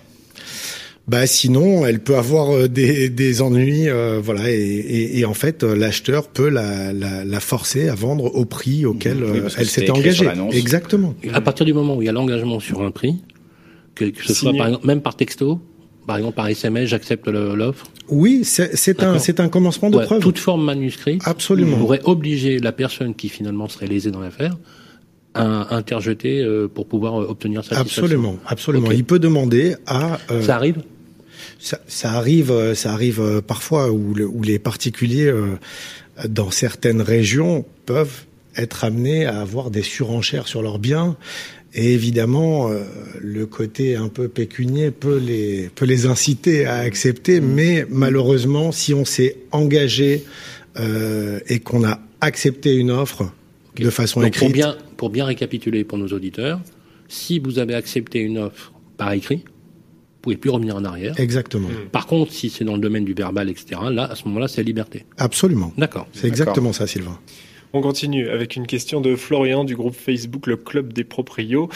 Bah sinon, elle peut avoir euh, des, des ennuis, euh, voilà, et, et, et, en fait, l'acheteur peut la, la, la, forcer à vendre au prix auquel elle s'était engagée. Exactement. À partir du moment où il y a l'engagement sur un prix, que, ce soit par même par texto, Par exemple, par SMS, j'accepte l'offre Oui, c'est un, un commencement de preuve. Toute forme manuscrite Absolument. pourrait obliger la personne qui finalement serait lésée dans l'affaire à interjeter euh, pour pouvoir euh, obtenir satisfaction. Absolument, absolument. Il peut demander à... Euh, ça arrive? Ça, ça, arrive, ça arrive parfois où, le, où les particuliers dans certaines régions peuvent être amenés à avoir des surenchères sur leurs biens et évidemment, euh, le côté un peu pécunier peut les, peut les inciter à accepter, mmh. mais malheureusement, si on s'est engagé euh, et qu'on a accepté une offre de façon Donc écrite... Pour bien, pour bien récapituler pour nos auditeurs, si vous avez accepté une offre par écrit, vous pouvez plus revenir en arrière. Exactement. Mmh. Par contre, si c'est dans le domaine du verbal, etc., là, à ce moment-là, c'est liberté. Absolument. D'accord. C'est exactement ça, Sylvain. On continue avec une question de Florian du groupe Facebook Le Club des Proprios.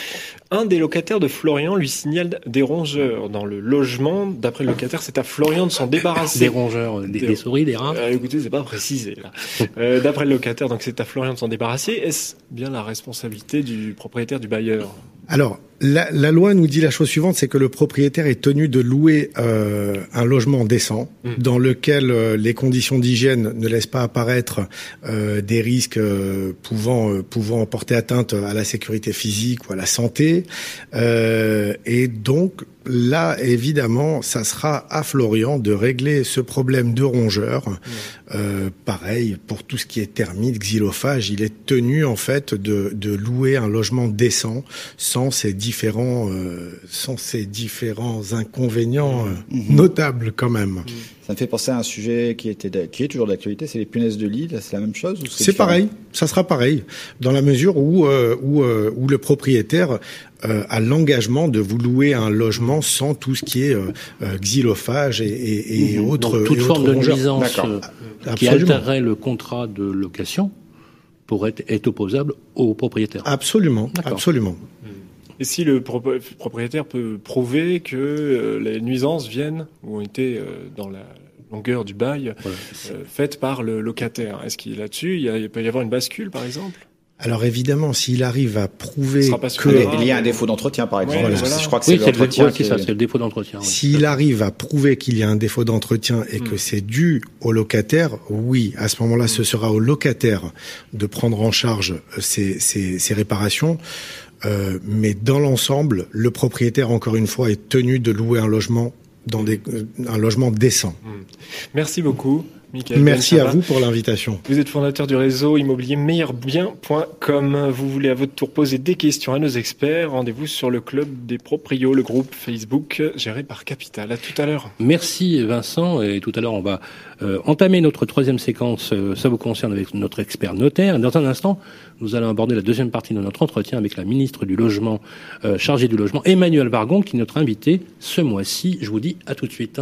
Un des locataires de Florian lui signale des rongeurs dans le logement. D'après le locataire, c'est à Florian de s'en débarrasser. Des rongeurs, des, souris, des rats euh, Écoutez, c'est pas précisé là. euh, D'après le locataire, donc c'est à Florian de s'en débarrasser. Est-ce bien la responsabilité du propriétaire du bailleur? Alors, la, la, loi nous dit la chose suivante, c'est que le propriétaire est tenu de louer euh, un logement décent mmh. dans lequel euh, les conditions d'hygiène ne laissent pas apparaître euh, des risques euh, pouvant euh, pouvant porter atteinte à la sécurité physique ou à la santé. et donc là, évidemment, ça sera à Florian de régler ce problème de rongeur. Mmh. Euh, pareil, pour tout ce qui est termite, xylophage, il est tenu en fait de, de louer un logement décent sans ces différents, euh, sans ces différents inconvénients euh, mmh. notables quand même. Mmh. Ça me fait penser à un sujet qui, était, qui est toujours d'actualité, c'est les punaises de lit. C'est la même chose C'est pareil, ça sera pareil, dans la mesure où, euh, où, euh, où le propriétaire euh, a l'engagement de vous louer un logement sans tout ce qui est xylophage et, et, et mmh. autres. toute et forme autres de rongeurs. nuisance qui altérerait le contrat de location pourrait être opposable au propriétaire. Absolument, absolument. Et si le propriétaire peut prouver que euh, les nuisances viennent ou ont été euh, dans la longueur du bail voilà. euh, faites par le locataire, est-ce qu'il est là-dessus il, peut y avoir une bascule, par exemple? Alors évidemment, s'il arrive à prouver que il y a un défaut d'entretien, par exemple, ouais, voilà. je crois que c'est oui, c'est ça, c'est le défaut d'entretien. S'il arrive à prouver qu'il y a un défaut d'entretien et que c'est dû au locataire, oui, à ce moment-là, ce sera au locataire de prendre en charge ces, ces, ces réparations. Euh, mais dans l'ensemble, le propriétaire, encore une fois, est tenu de louer un logement dans des, euh, un logement décent. Merci beaucoup. Michael Merci ben à vous pour l'invitation. Vous êtes fondateur du réseau immobilier meilleurbien.com. Vous voulez à votre tour poser des questions à nos experts. Rendez-vous sur le club des proprios, le groupe Facebook géré par Capital. À tout à l'heure. Merci Vincent. Et tout à l'heure, on va euh, entamer notre troisième séquence. Euh, ça vous concerne avec notre expert notaire. Dans un instant, nous allons aborder la deuxième partie de notre entretien avec la ministre du Logement, euh, chargée du logement, Emmanuel Vargon, qui est notre invité ce mois-ci. Je vous dis à tout de suite.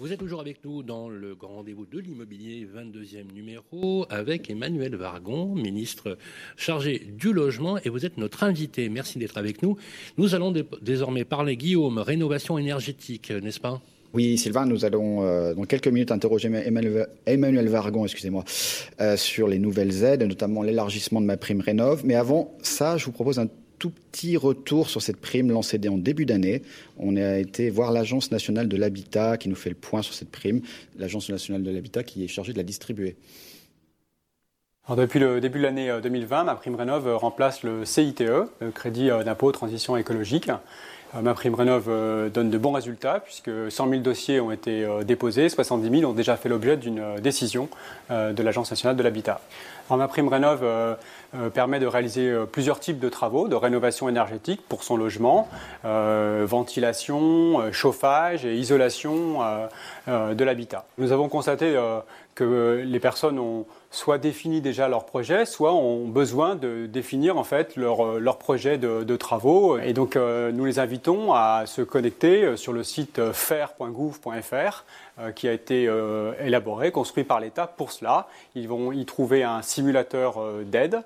Vous êtes toujours avec nous dans le grand rendez-vous de l'immobilier, 22e numéro, avec Emmanuel Vargon, ministre chargé du logement, et vous êtes notre invité. Merci d'être avec nous. Nous allons désormais parler, Guillaume, rénovation énergétique, n'est-ce pas? Oui, Sylvain, nous allons euh, dans quelques minutes interroger Emmanuel, Vargon, excusez-moi, euh, sur les nouvelles aides, notamment l'élargissement de ma prime Rénov. Mais avant ça, je vous propose un tout petit retour sur cette prime lancée en début d'année. On a été voir l'Agence nationale de l'habitat qui nous fait le point sur cette prime, l'Agence nationale de l'habitat qui est chargée de la distribuer. Depuis le début de l'année 2020, ma prime Rénov remplace le CITE, le crédit d'impôt transition écologique. Euh, ma prime rénov euh, donne de bons résultats puisque 100 000 dossiers ont été euh, déposés, 70 000 ont déjà fait l'objet d'une décision de l'Agence nationale de l'habitat. Ma prime rénov permet de réaliser plusieurs types de travaux de rénovation énergétique pour son logement, ventilation, chauffage et isolation de l'habitat. Nous avons constaté que les personnes ont soit défini déjà leur projet, soit ont besoin de définir en fait leur, leur projet de, travaux. Et donc euh, nous les invitons à se connecter euh, sur le site euh, faire.gouv.fr qui a été élaboré, construit par l'État pour cela. Ils vont y trouver un simulateur d'aide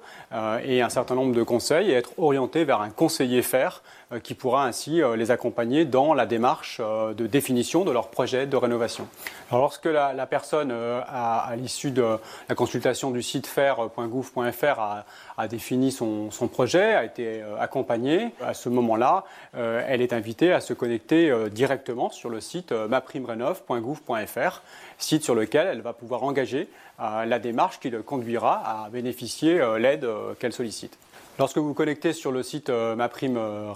et un certain nombre de conseils et être orientés vers un conseiller faire qui pourra ainsi les accompagner dans la démarche de définition de leur projet de rénovation. Alors lorsque la, personne a, à l'issue de la consultation du site faire.gouv.fr a, défini son, projet, a été euh, accompagnée. À ce moment-là, euh, elle est invitée à se connecter euh, directement sur le site maprimerenov.gouv.fr, site sur lequel elle va pouvoir engager la démarche qui le conduira à bénéficier l'aide qu'elle sollicite. Lorsque vous vous connectez sur le site euh, Ma euh,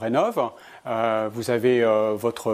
euh, vous avez votre,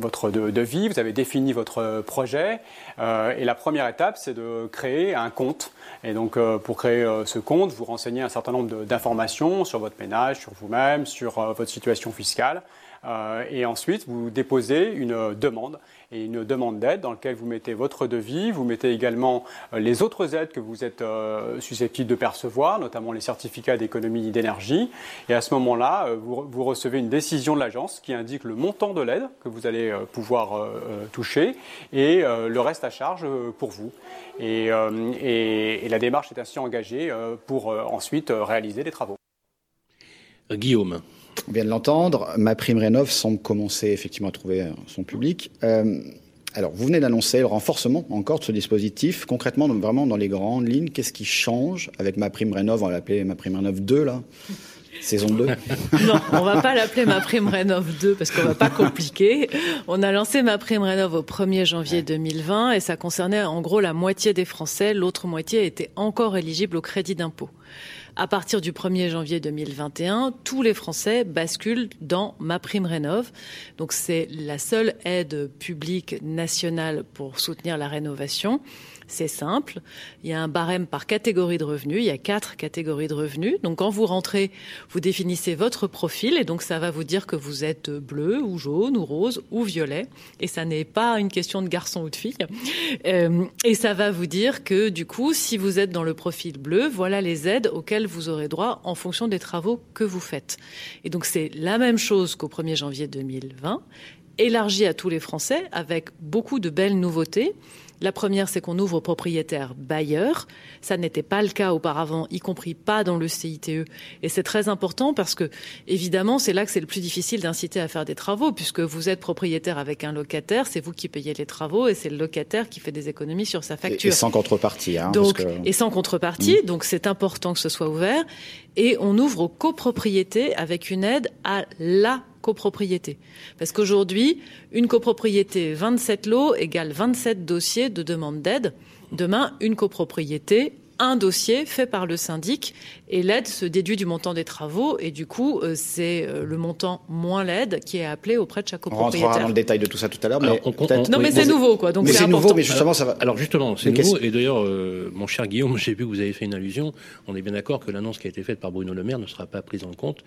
votre devis, vous avez défini votre projet. et la première étape, c'est de créer un compte. Et donc, pour créer ce compte, vous renseignez un certain nombre d'informations sur votre ménage, sur vous-même, sur votre situation fiscale. Euh, et ensuite, vous déposez une demande et une demande d'aide dans laquelle vous mettez votre devis, vous mettez également euh, les autres aides que vous êtes euh, susceptibles de percevoir, notamment les certificats d'économie d'énergie. Et à ce moment-là, vous, recevez une décision de l'agence qui indique le montant de l'aide que vous allez pouvoir toucher et le reste à charge pour vous. Et, la démarche est ainsi engagée pour ensuite réaliser les travaux. Guillaume. On vient de l'entendre, ma prime rénov semble commencer effectivement à trouver euh, son public. Euh, alors, vous venez d'annoncer le renforcement encore de ce dispositif. Concrètement, donc vraiment dans les grandes lignes, qu'est-ce qui change avec ma prime rénov? On va l'appeler ma prime rénov 2 là Saison 2 Non, on va pas l'appeler ma prime rénov 2 parce qu'on va pas compliquer. On a lancé ma prime rénov au 1er janvier 2020 et ça concernait en gros la moitié des Français. L'autre moitié était encore éligible au crédit d'impôt à partir du 1er janvier 2021, tous les Français basculent dans ma prime rénov. Donc c'est la seule aide publique nationale pour soutenir la rénovation. C'est simple. Il y a un barème par catégorie de revenus. Il y a quatre catégories de revenus. Donc, quand vous rentrez, vous définissez votre profil et donc ça va vous dire que vous êtes bleu ou jaune ou rose ou violet. Et ça n'est pas une question de garçon ou de fille. Euh, et ça va vous dire que du coup, si vous êtes dans le profil bleu, voilà les aides auxquelles vous aurez droit en fonction des travaux que vous faites. Et donc, c'est la même chose qu'au 1er janvier 2020 élargi à tous les Français avec beaucoup de belles nouveautés. La première, c'est qu'on ouvre aux propriétaires bailleurs. Ça n'était pas le cas auparavant, y compris pas dans le CITE. Et c'est très important parce que, évidemment, c'est là que c'est le plus difficile d'inciter à faire des travaux, puisque vous êtes propriétaire avec un locataire, c'est vous qui payez les travaux et c'est le locataire qui fait des économies sur sa facture. Et, sans contrepartie. Hein, donc, Et sans contrepartie. Mm. Donc, c'est important que ce soit ouvert. Et on ouvre aux copropriétés avec une aide à la copropriété. Parce qu'aujourd'hui, une copropriété 27 lots égale 27 dossiers de demande d'aide. Demain, une copropriété un dossier fait par le syndic et l'aide se déduit du montant des travaux et du coup euh, c'est euh, le montant moins l'aide qui est appelé auprès de chaque copropriétaire. On rentrera dans le détail de tout ça tout à l'heure, mais non mais c'est nouveau quoi. Donc c'est nouveau, mais justement ça va. Alors justement c'est nouveau et d'ailleurs euh, mon cher Guillaume, j'ai vu que vous avez fait une allusion. On est bien d'accord que l'annonce qui a été faite par Bruno Le Maire ne sera pas prise en compte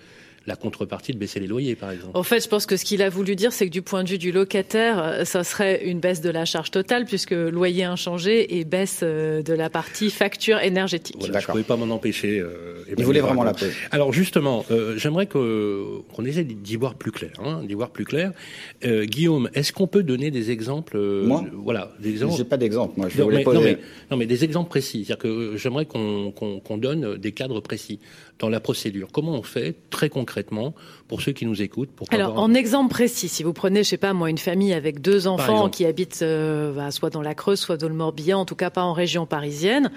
la contrepartie de baisser les loyers, par exemple. En fait, je pense que ce qu'il a voulu dire, c'est que du point de vue du locataire, euh, ça serait une baisse de la charge totale, puisque loyer inchangé et baisse euh, de la partie chaudière énergétique. Voilà, je ne pouvais pas m'en empêcher. Euh, Il voulait vraiment la poser. Alors justement, euh, j'aimerais qu'on essaie d'y voir plus clair. Hein, d'y voir plus clair. Euh, Guillaume, est-ce qu'on peut donner des exemples euh, Moi? Voilà, des exemples. J'ai pas d'exemple. Moi, je non, mais, non, mais, non, mais, des exemples précis. C'est-à-dire que j'aimerais qu'on qu'on donne des cadres précis dans la procédure. Comment on fait très concrètement pour ceux qui nous écoutent pour Alors, en exemple précis, si vous prenez, je sais pas moi, une famille avec deux enfants qui habitent euh, bah, soit dans la Creuse, soit dans le Morbihan, en tout cas pas en région parisienne,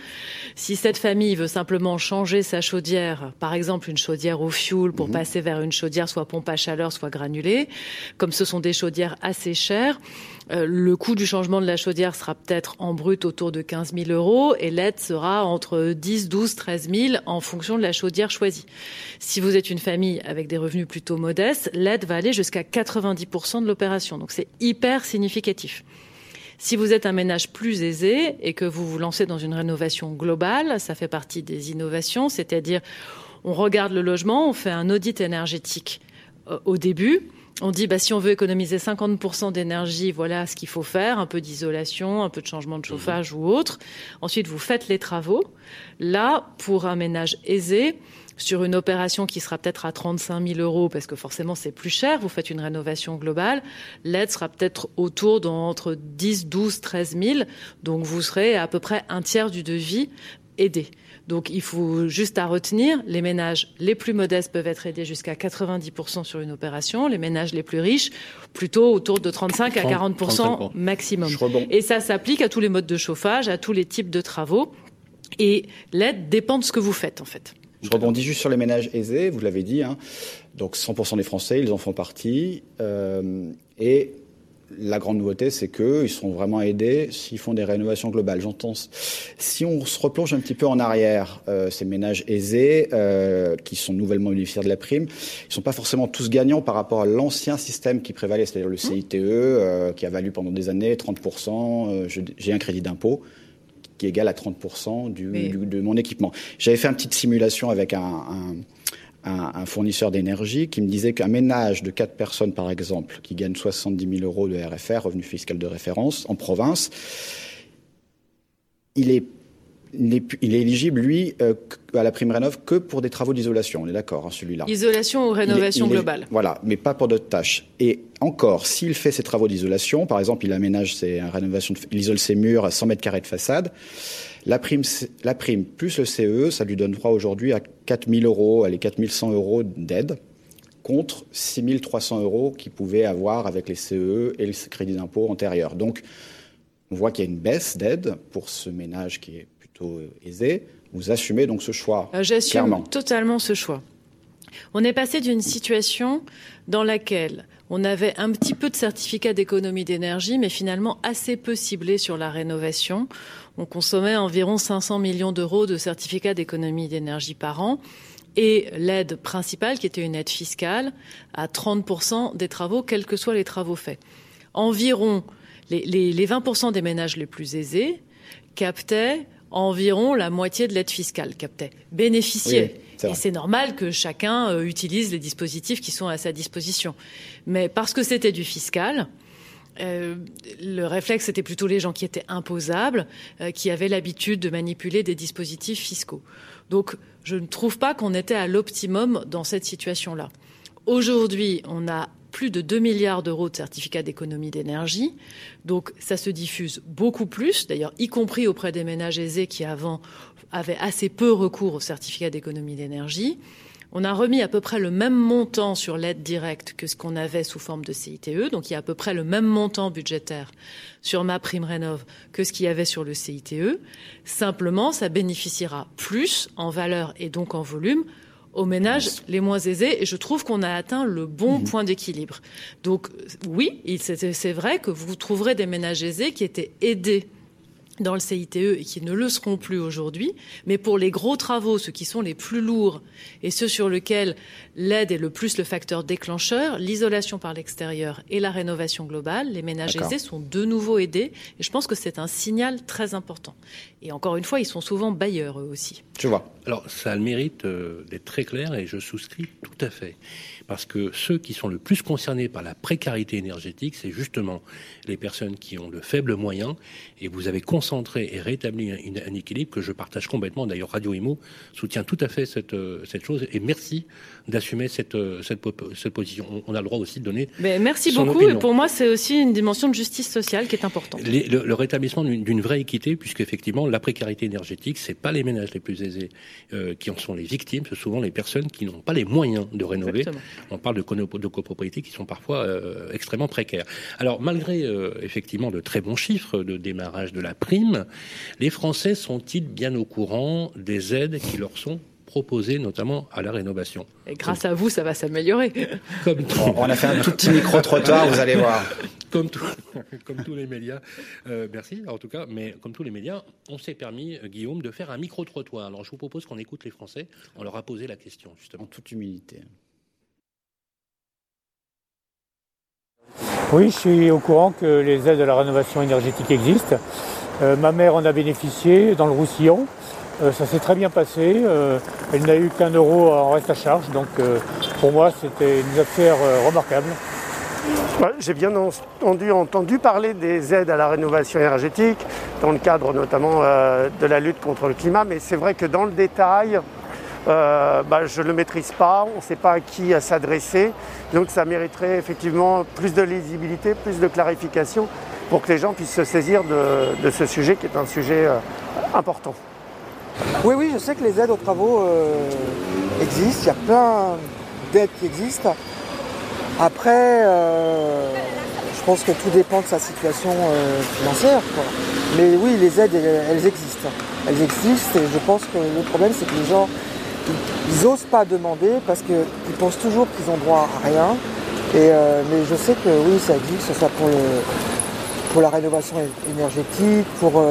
si cette famille veut simplement changer sa chaudière, par exemple une chaudière au fioul pour mmh. passer vers une chaudière soit pompe à chaleur, soit granulée, comme ce sont des chaudières assez chères, euh, le coût du changement de la chaudière sera peut-être en brut autour de 15 000 euros et l'aide sera entre 10, 12, 13 000 en fonction de la chaudière choisie. Si vous êtes une famille avec des revenus plutôt modestes, l'aide va aller jusqu'à 90% de l'opération. Donc c'est hyper significatif. Si vous êtes un ménage plus aisé et que vous vous lancez dans une rénovation globale, ça fait partie des innovations, c'est-à-dire on regarde le logement, on fait un audit énergétique euh, au début, on dit bah, si on veut économiser 50% d'énergie, voilà ce qu'il faut faire, un peu d'isolation, un peu de changement de chauffage ou autre. Ensuite, vous faites les travaux. Là, pour un ménage aisé, sur une opération qui sera peut-être à 35 000 euros, parce que forcément c'est plus cher, vous faites une rénovation globale, l'aide sera peut-être autour d'entre 10, 12, 13 000, donc vous serez à peu près un tiers du devis aidé. Donc il faut juste à retenir, les ménages les plus modestes peuvent être aidés jusqu'à 90% sur une opération, les ménages les plus riches plutôt autour de 35 à 40% maximum. Et ça s'applique à tous les modes de chauffage, à tous les types de travaux. Et l'aide dépend de ce que vous faites en fait. Je rebondis juste sur les ménages aisés, vous l'avez dit. Hein. Donc 100% des Français, ils en font partie. Euh, et la grande nouveauté, c'est qu'ils sont vraiment aidés s'ils font des rénovations globales. J'entends. Si on se replonge un petit peu en arrière, euh, ces ménages aisés euh, qui sont nouvellement bénéficiaires de la prime, ils sont pas forcément tous gagnants par rapport à l'ancien système qui prévalait, c'est-à-dire le mmh. CITE, euh, qui a valu pendant des années 30%. J'ai un crédit d'impôt qui est égal à 30% du, du, de mon équipement. J'avais fait une petite simulation avec un, un un, un fournisseur d'énergie qui me disait qu'un ménage de quatre personnes, par exemple, qui gagne 70 000 euros de RFR, revenu fiscal de référence, en province, il est il est, il est, éligible, lui, euh, à la prime rénov que pour des travaux d'isolation. On est d'accord, hein, celui-là. Isolation ou rénovation globale. voilà, mais pas pour d'autres tâches. Et encore, s'il fait ses travaux d'isolation, par exemple, il aménage ses rénovations, il isole ses murs à 100 mètres carrés de façade, la prime, la prime plus le CE, ça lui donne droit aujourd'hui à 4 000 euros, allez, 4 100 euros d'aide contre 6 300 euros qu'il pouvait avoir avec les CE et le crédit d'impôt antérieur. Donc, on voit qu'il y a une baisse d'aide pour ce ménage qui est plutôt euh, aisé. Vous assumez donc ce choix euh, J'assume totalement ce choix. On est passé d'une situation dans laquelle on avait un petit peu de certificats d'économie d'énergie, mais finalement assez peu ciblés sur la rénovation. On consommait environ 500 millions d'euros de certificats d'économie d'énergie par an et l'aide principale, qui était une aide fiscale, à 30% des travaux, quels que soient les travaux faits. Environ les, les 20% des ménages les plus aisés captaient environ la moitié de l'aide fiscale, captaient, bénéficiaient. et c'est normal que chacun euh, utilise les dispositifs qui sont à sa disposition. Mais parce que c'était du fiscal, euh, le réflexe, c'était plutôt les gens qui étaient imposables, euh, qui avaient l'habitude de manipuler des dispositifs fiscaux. Donc, je ne trouve pas qu'on était à l'optimum dans cette situation-là. Aujourd'hui, on a plus de 2 milliards d'euros de certificats d'économie d'énergie. Donc ça se diffuse beaucoup plus, d'ailleurs y compris auprès des ménages aisés qui avant avaient assez peu recours aux certificats d'économie d'énergie. On a remis à peu près le même montant sur l'aide directe que ce qu'on avait sous forme de CITE, donc il y a à peu près le même montant budgétaire sur ma prime rénov que ce qu'il y avait sur le CITE. Simplement, ça bénéficiera plus en valeur et donc en volume aux ménages les moins aisés et je trouve qu'on a atteint le bon mmh. point d'équilibre. Donc oui, c'est vrai que vous trouverez des ménages aisés qui étaient aidés dans le CITE et qui ne le seront plus aujourd'hui. Mais pour les gros travaux, ceux qui sont les plus lourds et ceux sur lesquels l'aide est le plus le facteur déclencheur, l'isolation par l'extérieur et la rénovation globale, les ménages aisés sont de nouveau aidés. Et je pense que c'est un signal très important. Et encore une fois, ils sont souvent bailleurs eux aussi. Je vois. Alors ça a le mérite euh, d'être très clair et je souscris tout à fait parce que ceux qui sont le plus concernés par la précarité énergétique, c'est justement les personnes qui ont de faibles moyens. Et vous avez constaté recentré et rétabli un, équilibre que je partage complètement. D'ailleurs, Radio Imo soutient tout à fait cette, cette chose et merci d'assumer cette, cette, cette, position. On a le droit aussi de donner. Mais merci beaucoup. Et pour moi, c'est aussi une dimension de justice sociale qui est importante. Les, le, le, rétablissement d'une vraie équité, puisque effectivement, la précarité énergétique, c'est pas les ménages les plus aisés euh, qui en sont les victimes, c'est souvent les personnes qui n'ont pas les moyens de rénover. Exactement. On parle de, de copropriétés qui sont parfois euh, extrêmement précaires. Alors, malgré euh, effectivement de très bons chiffres de démarrage de la prime, les Français sont-ils bien au courant des aides qui leur sont proposées, notamment à la rénovation. Et grâce à vous, ça va s'améliorer. Comme tout. On a fait un tout petit micro-trottoir, vous allez voir. Comme, tout, comme tous les médias. Euh, merci, en tout cas. Mais comme tous les médias, on s'est permis, euh, Guillaume, de faire un micro-trottoir. Alors, je vous propose qu'on écoute les Français. On leur a posé la question, justement. En toute humilité. Oui, je suis au courant que les aides à la rénovation énergétique existent. Euh, ma mère en a bénéficié dans le Roussillon. Euh, ça s'est très bien passé. Euh, elle n'a eu qu'un euro en reste à charge. Donc euh, pour moi, c'était une affaire remarquable. J'ai bien entendu, entendu, parler des aides à la rénovation énergétique, dans le cadre notamment de la lutte contre le climat, mais c'est vrai que dans le détail, bah, je ne le maîtrise pas, on ne sait pas à qui s'adresser, donc ça mériterait effectivement plus de lisibilité, plus de clarification pour que les gens puissent se saisir de ce sujet qui est un sujet important. Oui, oui, je sais que les aides aux travaux euh, existent. Il y a plein d'aides qui existent. Après, euh, je pense que tout dépend de sa situation euh, financière. Mais oui, les aides, elles, existent. Elles existent et je pense que le problème, c'est que les gens, ils n'osent pas demander parce qu'ils pensent toujours qu'ils ont droit à rien. Mais je sais que oui, ça existe, que ce soit pour la rénovation énergétique, pour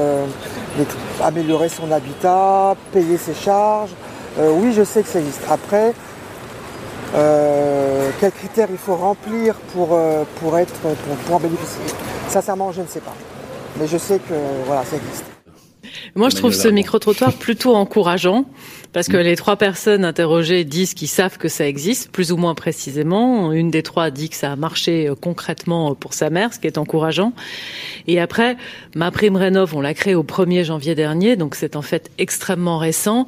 améliorer son habitat, payer ses charges. Euh, oui, je sais que ça existe. Après, euh, quels critères il faut remplir pour, euh, être, en bénéficier? Sincèrement, je ne sais pas. Mais je sais que voilà, ça existe. Moi, je trouve ce micro-trottoir plutôt encourageant parce que les trois personnes interrogées disent qu'ils savent que ça existe, plus ou moins précisément. Une des trois dit que ça a marché euh, concrètement pour sa mère, ce qui est encourageant. Et après, ma prime rénov, on l'a créée au 1er janvier dernier, donc c'est en fait extrêmement récent.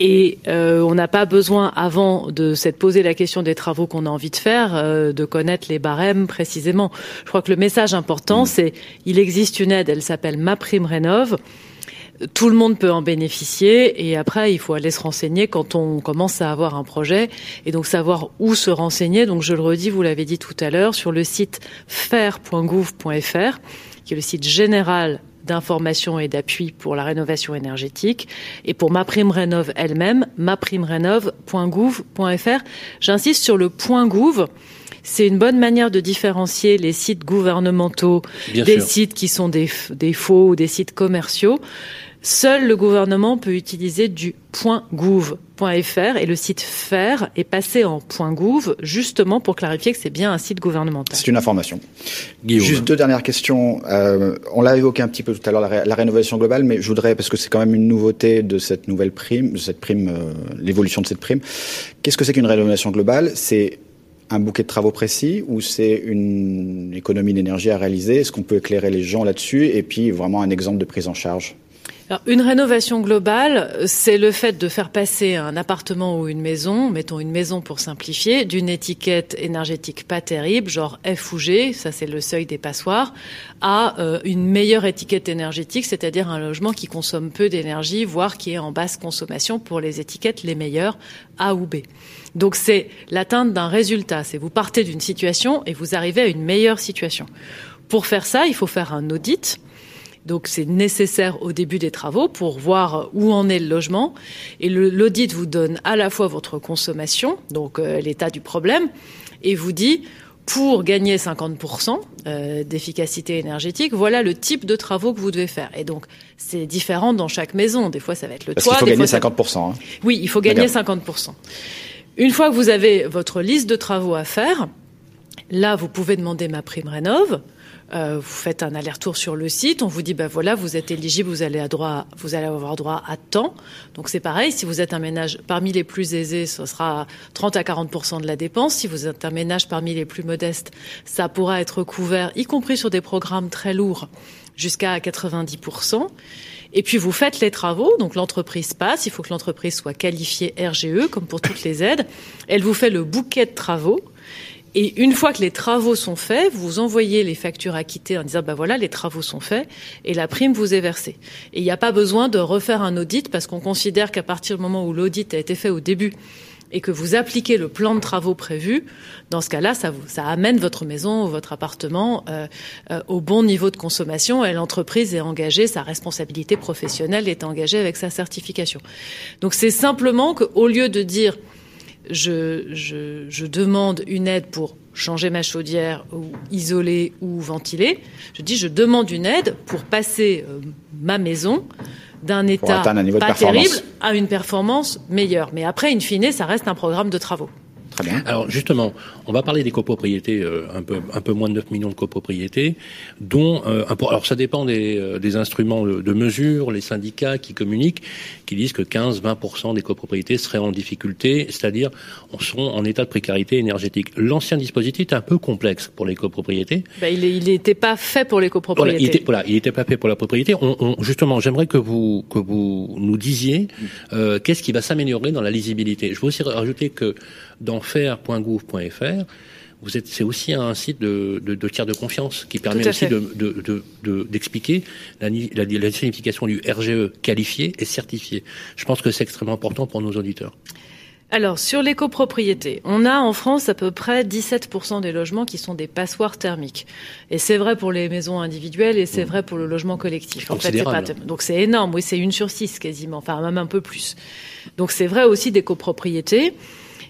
Et euh, on n'a pas besoin, avant de s'être posé la question des travaux qu'on a envie de faire, euh, de connaître les barèmes précisément. Je crois que le message important, c'est il existe une aide, elle s'appelle Ma Prime Rénov tout le monde peut en bénéficier et après il faut aller se renseigner quand on commence à avoir un projet et donc savoir où se renseigner. Donc je le redis, vous l'avez dit tout à l'heure, sur le site faire.gouv.fr qui est le site général d'information et d'appui pour la rénovation énergétique et pour ma prime rénov elle-même, maprimerénov.gouv.fr. J'insiste sur le point .gouv c'est une bonne manière de différencier les sites gouvernementaux Bien des sûr. sites qui sont des, des faux ou des sites commerciaux. Seul le gouvernement peut utiliser du .gouv.fr et le site faire est passé en .gouv justement pour clarifier que c'est bien un site gouvernemental. C'est une information. Guillaume. Juste deux dernières questions. Euh, on l'a évoqué un petit peu tout à l'heure, la, ré la, rénovation globale, mais je voudrais, parce que c'est quand même une nouveauté de cette nouvelle prime, de cette prime, euh, l'évolution de cette prime. Qu'est-ce que c'est qu'une rénovation globale? C'est un bouquet de travaux précis ou c'est une économie d'énergie à réaliser? Est-ce qu'on peut éclairer les gens là-dessus Et puis vraiment un exemple de prise en charge? Une rénovation globale, c'est le fait de faire passer un appartement ou une maison, mettons une maison pour simplifier, d'une étiquette énergétique pas terrible, genre F ou G, ça c'est le seuil des passoires, à euh, une meilleure étiquette énergétique, c'est-à-dire un logement qui consomme peu d'énergie, voire qui est en basse consommation pour les étiquettes les meilleures, A ou B. Donc c'est l'atteinte d'un résultat, c'est vous partez d'une situation et vous arrivez à une meilleure situation. Pour faire ça, il faut faire un audit. Donc c'est nécessaire au début des travaux pour voir où en est le logement. Et l'audit vous donne à la fois votre consommation, donc euh, l'état du problème, et vous dit pour gagner 50% euh, d'efficacité énergétique, voilà le type de travaux que vous devez faire. Et donc, c'est différent dans chaque maison. Des fois, ça va être le Parce toit. Il faut des gagner fois, 50%. Ça... Hein. Oui, il faut gagner 50%. Une fois que vous avez votre liste de travaux à faire, là, vous pouvez demander ma prime rénov'. Euh, vous faites un aller-retour sur le site, on vous dit bah voilà, vous êtes éligible, vous allez, vous allez avoir droit à temps. Donc c'est pareil, si vous êtes un ménage parmi les plus aisés, ce sera 30 à 40% de la dépense. Si vous êtes un ménage parmi les plus modestes, ça pourra être couvert, y compris sur des programmes très lourds, jusqu'à 90 et puis vous faites les travaux, donc l'entreprise passe, il faut que l'entreprise soit qualifiée RGE, comme pour toutes les aides. Elle vous fait le bouquet de travaux. Et une fois que les travaux sont faits, vous envoyez les factures acquittées en disant bah voilà les travaux sont faits et la prime vous est versée. Et il n'y a pas besoin de refaire un audit parce qu'on considère qu'à partir du moment où l'audit a été fait au début et que vous appliquez le plan de travaux prévu, dans ce cas-là, ça, amène votre maison ou votre appartement euh, euh, au bon niveau de consommation et l'entreprise est engagée, sa responsabilité professionnelle est engagée avec sa certification. Donc c'est simplement qu'au lieu de dire je, demande une aide pour changer ma chaudière ou isoler ou ventiler, je dis je demande une aide pour passer euh, ma maison d'un état pas terrible à une performance meilleure. Mais après, in fine, ça reste un programme de travaux. Très bien. Alors justement, on va parler des copropriétés, euh, un peu un peu moins de 9 millions de copropriétés, dont euh, alors ça dépend des, euh, des instruments de, mesure, les syndicats qui communiquent, qui disent que 15-20% des copropriétés seraient en difficulté, c'est-à-dire on seront en état de précarité énergétique. L'ancien dispositif est un peu complexe pour les copropriétés. Ben, il n'était pas fait pour les copropriétés. Voilà, il était, voilà, il était pas fait pour la propriété. On, on, justement, j'aimerais que vous que vous nous disiez euh, qu'est-ce qui va s'améliorer dans la lisibilité? Je veux aussi rajouter que dans faire.gouv.fr, vous êtes, c'est aussi un site de, de, de, tiers de confiance qui permet aussi d'expliquer de, de, la, la, la, signification du RGE qualifié et certifié. Je pense que c'est extrêmement important pour nos auditeurs. Alors, sur les copropriétés, on a en France à peu près 17% des logements qui sont des passoires thermiques. Et c'est vrai pour les maisons individuelles et c'est mmh. vrai pour le logement collectif. En fait, pas... Donc c'est énorme, oui, c'est une sur six quasiment, enfin même un peu plus. Donc c'est vrai aussi des copropriétés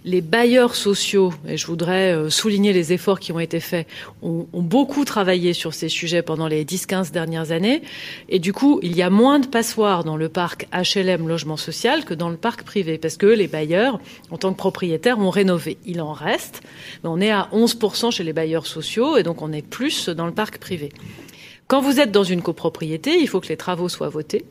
les bailleurs sociaux, et je voudrais euh, souligner les efforts qui ont été faits, ont, beaucoup travaillé sur ces sujets pendant les 10-15 dernières années. Et du coup, il y a moins de passoires dans le parc HLM logement social que dans le parc privé, parce que les bailleurs, en tant que propriétaires, ont rénové. Il en reste, mais on est à 11% chez les bailleurs sociaux, et donc on est plus dans le parc privé. Quand vous êtes dans une copropriété, il faut que les travaux soient votés.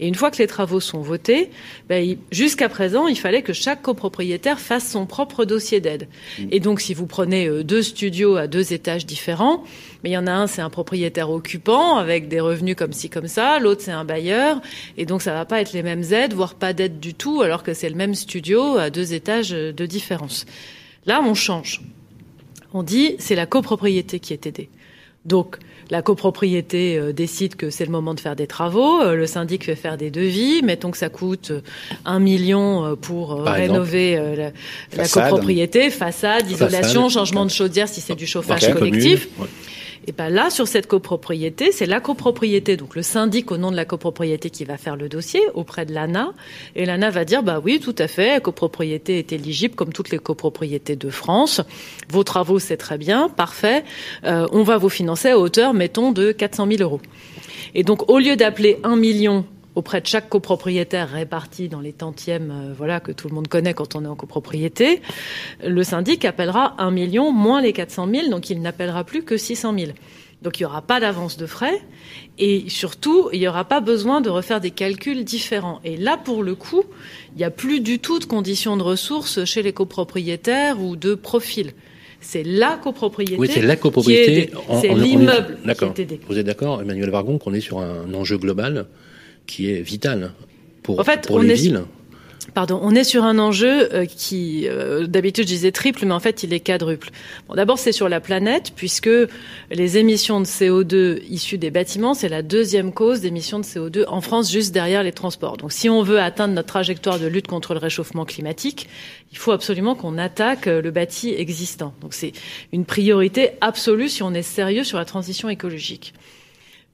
Et une fois que les travaux sont votés, ben, jusqu'à présent, il fallait que chaque copropriétaire fasse son propre dossier d'aide. Mmh. Et donc, si vous prenez euh, deux studios à deux étages différents, mais il y en a un, c'est un propriétaire occupant avec des revenus comme ci, comme ça. L'autre, c'est un bailleur. Et donc, ça va pas être les mêmes aides, voire pas d'aide du tout, alors que c'est le même studio à deux étages de différence. Là, on change. On dit, c'est la copropriété qui est aidée. Donc, la copropriété euh, décide que c'est le moment de faire des travaux, euh, le syndic fait faire des devis, mettons que ça coûte euh, un million pour rénover la, copropriété, façade, isolation, changement de chaudière si c'est du chauffage collectif. Et ben là, sur cette copropriété, c'est la copropriété, donc le syndic au nom de la copropriété qui va faire le dossier auprès de l'ANA. Et l'ANA va dire, bah oui, tout à fait, la copropriété est éligible comme toutes les copropriétés de France. Vos travaux, c'est très bien, parfait. Euh, on va vous financer à hauteur, mettons, de 400 000 euros. Et donc, au lieu d'appeler un million auprès de chaque copropriétaire réparti dans les tantièmes euh, voilà, que tout le monde connaît quand on est en copropriété, le syndic appellera un million moins les 400 000, donc il n'appellera plus que 600 000. Donc il n'y aura pas d'avance de frais et surtout, il n'y aura pas besoin de refaire des calculs différents. Et là, pour le coup, il n'y a plus du tout de conditions de ressources chez les copropriétaires ou de profil. C'est la copropriété. Oui, c'est la copropriété. C'est l'immeuble. D'accord. Vous êtes d'accord, Emmanuel Vargon, qu'on est sur un enjeu global qui est vital pour, pour les villes. Pardon, on est sur un enjeu euh, qui, euh, d'habitude, je disais triple, mais en fait, il est quadruple. Bon, D'abord, c'est sur la planète, puisque les émissions de CO2 issues des bâtiments, c'est la deuxième cause d'émissions de CO2 en France, juste derrière les transports. Donc, si on veut atteindre notre trajectoire de lutte contre le réchauffement climatique, il faut absolument qu'on attaque euh, le bâti existant. Donc, c'est une priorité absolue si on est sérieux sur la transition écologique.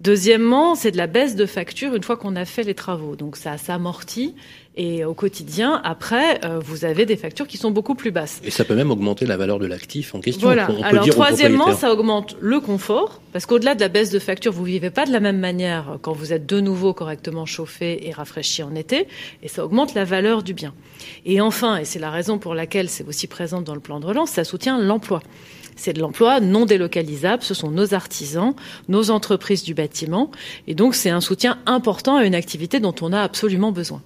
Deuxièmement, c'est de la baisse de facture une fois qu'on a fait les travaux. Donc ça s'amortit Et au quotidien, après, euh, vous avez des factures qui sont beaucoup plus basses. Et ça peut même augmenter la valeur de l'actif en question. Voilà. On peut Alors dire troisièmement, ça augmente le confort, parce qu'au-delà de la baisse de facture, vous vivez pas de la même manière quand vous êtes de nouveau correctement chauffé et rafraîchi en été, et ça augmente la valeur du bien. Et enfin, et c'est la raison pour laquelle c'est aussi présent dans le plan de relance, ça soutient l'emploi. C'est de l'emploi non délocalisable, ce sont nos artisans, nos entreprises du bâtiment, et donc c'est un soutien important à une activité dont on a absolument besoin.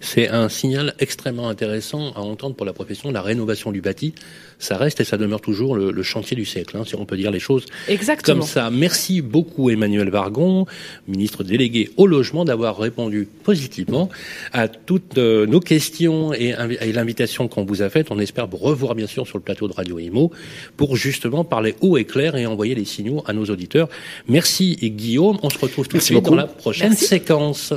C'est un signal extrêmement intéressant à entendre pour la profession. La rénovation du bâti, ça reste et ça demeure toujours le, le chantier du siècle, hein, si on peut dire les choses Exactement. comme ça. Merci beaucoup Emmanuel Vargon, ministre délégué au logement, d'avoir répondu positivement à toutes euh, nos questions et, invi- et l'invitation qu'on vous a faite. On espère vous revoir bien sûr sur le plateau de Radio Imo pour justement parler haut et clair et envoyer les signaux à nos auditeurs. Merci et Guillaume. On se retrouve tout de suite beaucoup. dans la prochaine Merci. séquence.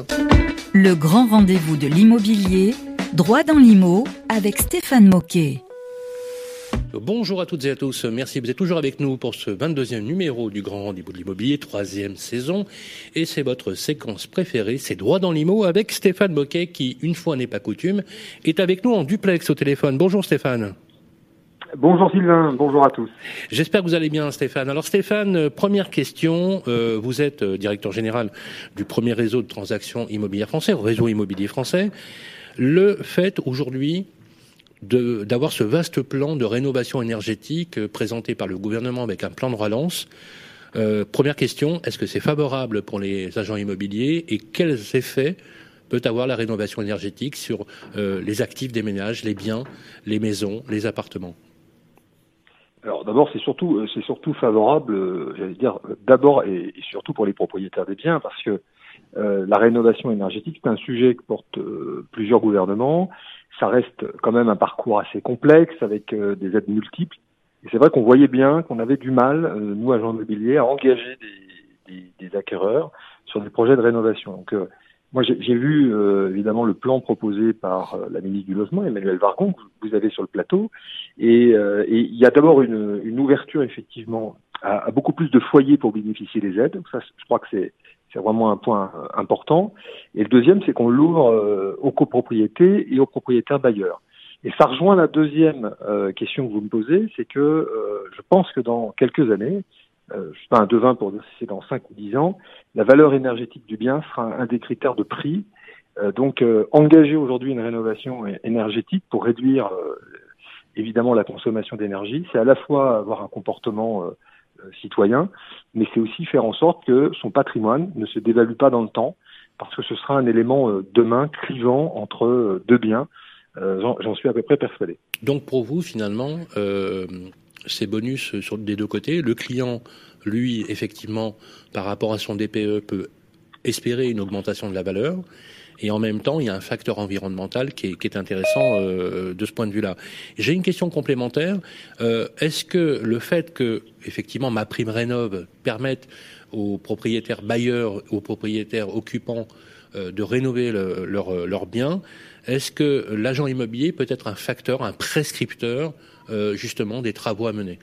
Le grand rendez-vous de l'immobilier, droit dans l'IMO, avec Stéphane Moquet. Bonjour à toutes et à tous. Merci. Vous êtes toujours avec nous pour ce 22e numéro du Grand Rendez-vous de l'Immobilier, troisième saison. Et c'est votre séquence préférée, c'est Droit dans l'IMO avec Stéphane Boquet qui, une fois n'est pas coutume, est avec nous en duplex au téléphone. Bonjour Stéphane. Bonjour Sylvain, bonjour à tous. J'espère que vous allez bien Stéphane. Alors Stéphane, euh, première question. Euh, vous êtes euh, directeur général du premier réseau de transactions immobilières français, réseau immobilier français. Le fait aujourd'hui d'avoir ce vaste plan de rénovation énergétique euh, présenté par le gouvernement avec un plan de relance. Euh, première question, est-ce que c'est favorable pour les agents immobiliers et quels effets peut avoir la rénovation énergétique sur euh, les actifs des ménages, les biens, les maisons, les appartements? Alors d'abord, c'est surtout, euh, c'est surtout favorable, euh, j'allais dire, euh, d'abord et, surtout pour les propriétaires des biens, parce que euh, la rénovation énergétique, c'est un sujet que portent euh, plusieurs gouvernements. Ça reste quand même un parcours assez complexe avec des aides multiples. Et c'est vrai qu'on voyait bien qu'on avait du mal, nous agents immobiliers, à engager des, des, des acquéreurs sur des projets de rénovation. Donc moi, j'ai vu euh, évidemment le plan proposé par euh, la ministre du Logement, Emmanuel Vargon, que vous avez sur le plateau. Et, euh, et il y a d'abord une, une ouverture effectivement à, à beaucoup plus de foyers pour bénéficier des aides. Ça, je crois que c'est vraiment un point important. Et le deuxième, c'est qu'on l'ouvre euh, aux copropriétés et aux propriétaires bailleurs. Et ça rejoint la deuxième euh, question que vous me posez, c'est que je pense que dans quelques années, euh, je suis pas un devin pour dire si c'est dans 5 ou 10 ans, la valeur énergétique du bien sera un, des critères de prix. Euh, donc euh, engager aujourd'hui une rénovation énergétique pour réduire euh, évidemment la consommation d'énergie, c'est à la fois avoir un comportement euh, euh, citoyen, mais c'est aussi faire en sorte que son patrimoine ne se dévalue pas dans le temps, parce que ce sera un élément demain clivant entre deux biens. J'en suis à peu près persuadé. Donc pour vous, finalement, ces bonus sur des deux côtés, le client, lui, effectivement, par rapport à son DPE, peut espérer une augmentation de la valeur. Et en même temps, il y a un facteur environnemental qui est, intéressant euh, de ce point de vue-là. J'ai une question complémentaire. Euh, Est-ce que le fait que, effectivement, ma prime rénove permette aux propriétaires bailleurs, aux propriétaires occupants euh, de rénover le- leur, leur bien, est-ce que l'agent immobilier peut être un facteur, un prescripteur, justement, des travaux à mener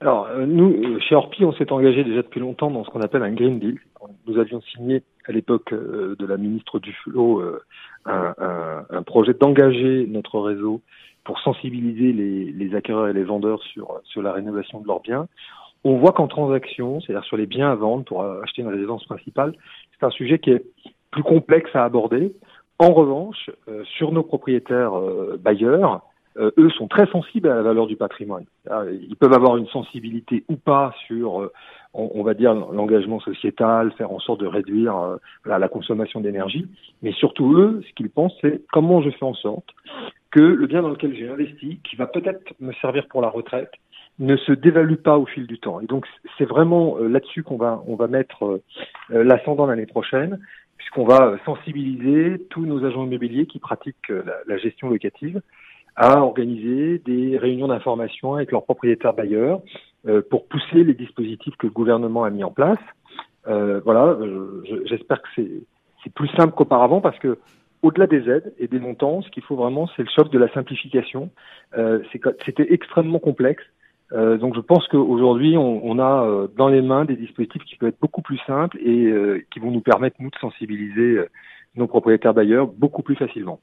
Alors, euh, nous, euh, chez Orpi, on s'est engagé déjà depuis longtemps dans ce qu'on appelle un Green Deal. Nous avions signé à l'époque euh, de la ministre Duflot euh, un, un, projet d'engager notre réseau pour sensibiliser les, acquéreurs et les vendeurs sur, sur la rénovation de leurs biens. On voit qu'en transaction, c'est-à-dire sur les biens à vendre pour euh, acheter une résidence principale, c'est un sujet qui est plus complexe à aborder. En revanche, euh, sur nos propriétaires euh, bailleurs, euh, eux sont très sensibles à la valeur du patrimoine. Ah, Ils peuvent avoir une sensibilité ou pas sur, euh, on, on va dire, l'engagement sociétal, faire en sorte de réduire euh, voilà, la consommation d'énergie, mais surtout eux, ce qu'ils pensent, c'est comment je fais en sorte que le bien dans lequel j'ai investi, qui va peut-être me servir pour la retraite, ne se dévalue pas au fil du temps. Et donc c'est vraiment euh, là-dessus qu'on va on va mettre euh, euh, l'ascendant l'année prochaine, puisqu'on va euh, sensibiliser tous nos agents immobiliers qui pratiquent euh, la, la gestion locative à organiser des réunions d'information avec leurs propriétaires bailleurs euh, pour pousser les dispositifs que le gouvernement a mis en place. Euh, voilà, euh, je- j'espère que c'est plus simple qu'auparavant parce que au-delà des aides et des montants, ce qu'il faut vraiment, c'est le choc de la simplification. Euh, C'était extrêmement complexe. Euh, donc je pense qu'aujourd'hui, on, on a euh, dans les mains des dispositifs qui peuvent être beaucoup plus simples et euh, qui vont nous permettre, nous, de sensibiliser euh, nos propriétaires bailleurs beaucoup plus facilement.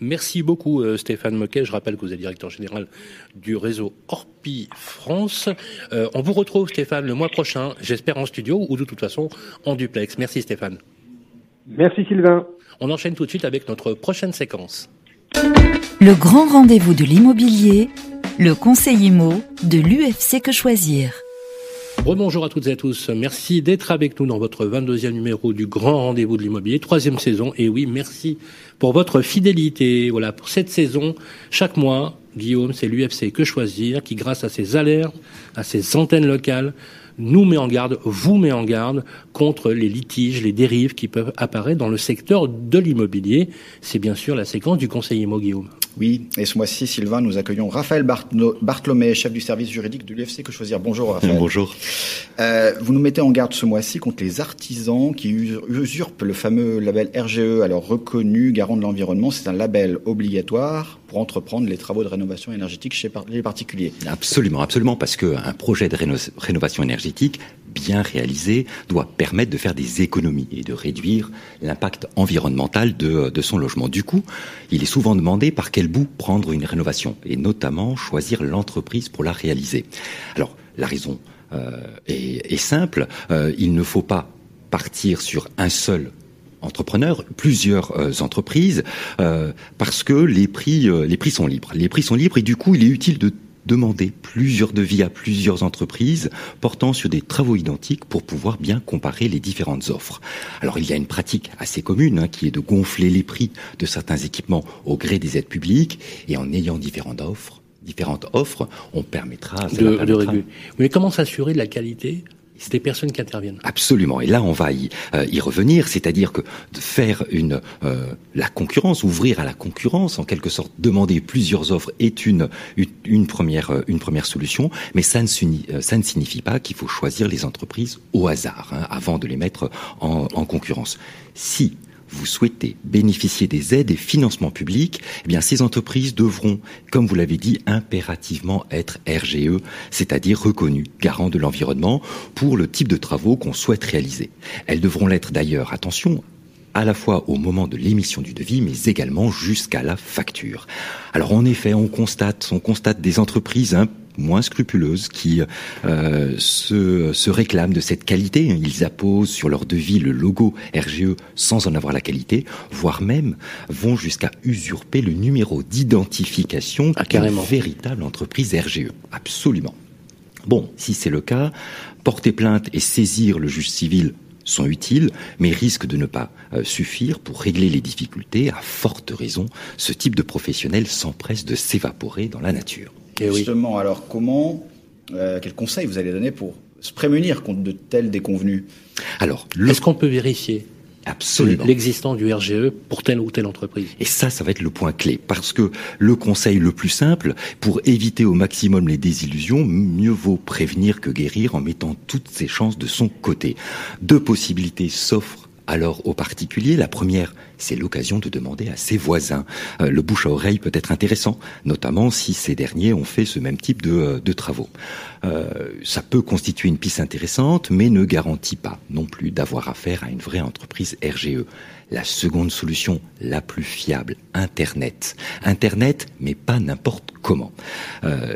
Merci beaucoup euh, Stéphane Moquet. Je rappelle que vous êtes directeur général du réseau Orpi France. Euh, on vous retrouve Stéphane le mois prochain, j'espère en studio ou de toute façon en duplex. Merci Stéphane. Merci Sylvain. On enchaîne tout de suite avec notre prochaine séquence. Le grand rendez-vous de l'immobilier, le conseil IMO de l'UFC Que Choisir. Bonjour à toutes et à tous. Merci d'être avec nous dans votre 22e numéro du Grand Rendez-vous de l'Immobilier, troisième saison. Et oui, merci pour votre fidélité. Voilà, pour cette saison, chaque mois, Guillaume, c'est l'UFC Que Choisir qui, grâce à ses alertes, à ses antennes locales, nous met en garde, vous met en garde contre les litiges, les dérives qui peuvent apparaître dans le secteur de l'immobilier. C'est bien sûr la séquence du conseil immo Guillaume. Oui, et ce mois-ci, Sylvain, nous accueillons Raphaël Bartholomé, chef du service juridique de l'UFC Que Choisir. Bonjour Raphaël. Bonjour. Euh, vous nous mettez en garde ce mois-ci contre les artisans qui usurpent le fameux label RGE, alors reconnu garant de l'environnement. C'est un label obligatoire pour entreprendre les travaux de rénovation énergétique chez les particuliers. Absolument, absolument, parce qu'un projet de rénovation énergétique bien réalisé doit permettre de faire des économies et de réduire l'impact environnemental de, de, son logement. Du coup, il est souvent demandé par quel bout prendre une rénovation et notamment choisir l'entreprise pour la réaliser. Alors, la raison euh, est, simple, euh, il ne faut pas partir sur un seul entrepreneur, plusieurs euh, entreprises, euh, parce que les prix, euh, les prix sont libres. Les prix sont libres et du coup, il est utile de demander plusieurs devis à plusieurs entreprises portant sur des travaux identiques pour pouvoir bien comparer les différentes offres. Alors il y a une pratique assez commune hein, qui est de gonfler les prix de certains équipements au gré des aides publiques et en ayant différentes offres, différentes offres, on permettra de, de réguler. Mais comment s'assurer de la qualité? C'est des personnes qui interviennent. Absolument. Et là, on va y, euh, y revenir, c'est-à-dire que de faire une euh, la concurrence, ouvrir à la concurrence, en quelque sorte, demander plusieurs offres est une une, première euh, une première solution, mais ça ne, ça ne signifie pas qu'il faut choisir les entreprises au hasard hein, avant de les mettre en, en concurrence. Si vous souhaitez bénéficier des aides et financements publics, eh bien ces entreprises devront, comme vous l'avez dit, impérativement être RGE, c'est-à-dire reconnues garant de l'environnement pour le type de travaux qu'on souhaite réaliser. Elles devront l'être d'ailleurs, attention, à la fois au moment de l'émission du devis, mais également jusqu'à la facture. Alors en effet, on constate, on constate des entreprises hein, moins scrupuleuses qui euh, se, se, réclament de cette qualité. Ils apposent sur leur devis le logo RGE sans en avoir la qualité, voire même vont jusqu'à usurper le numéro d'identification ah, d'une véritable entreprise RGE. Absolument. Bon, si c'est le cas, porter plainte et saisir le juge civil sont utiles, mais risquent de ne pas euh, suffire pour régler les difficultés. À forte raison, ce type de professionnel s'empresse de s'évaporer dans la nature. Et Justement, alors comment, euh, quels conseils vous allez donner pour se prémunir contre de tels déconvenus? Alors, est-ce qu'on peut vérifier Absolument. L'existence du RGE pour telle ou telle entreprise? Et ça, ça va être le point clé. Parce que le conseil le plus simple, pour éviter au maximum les désillusions, mieux vaut prévenir que guérir en mettant toutes ses chances de son côté. Deux possibilités s'offrent alors aux particuliers. La première, c'est l'occasion de demander à ses voisins. Euh, le bouche à oreille peut être intéressant, notamment si ces derniers ont fait ce même type de, euh, travaux. Euh, ça peut constituer une piste intéressante, mais ne garantit pas non plus d'avoir affaire à une vraie entreprise RGE. La seconde solution, la plus fiable, Internet. Internet, mais pas n'importe comment.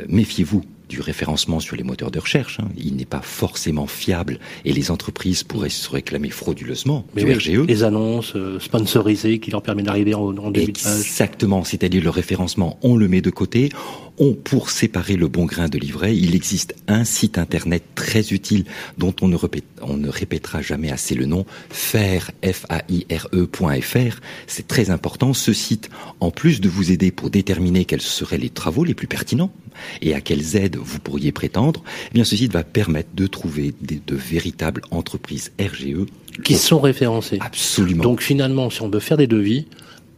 Méfiez-vous du référencement sur les moteurs de recherche. Hein. Il n'est pas forcément fiable et les entreprises pourraient se réclamer frauduleusement Mais du RGE. Les annonces euh, sponsorisées qui leur permettent d'arriver en, en début de page. Exactement, c'est-à-dire le référencement, on le met de côté. On, pour séparer le bon grain de l'ivraie, il existe un site internet très utile dont on ne, répète, on ne répétera jamais assez le nom, faire, F-A-I-R-E.fr. C'est très important. Ce site, en plus de vous aider pour déterminer quels seraient les travaux les plus pertinents et à quelles aides vous pourriez prétendre, eh bien ce site va permettre de trouver des, de véritables entreprises RGE qui sont référencées. Absolument. Donc finalement, si on veut faire des devis,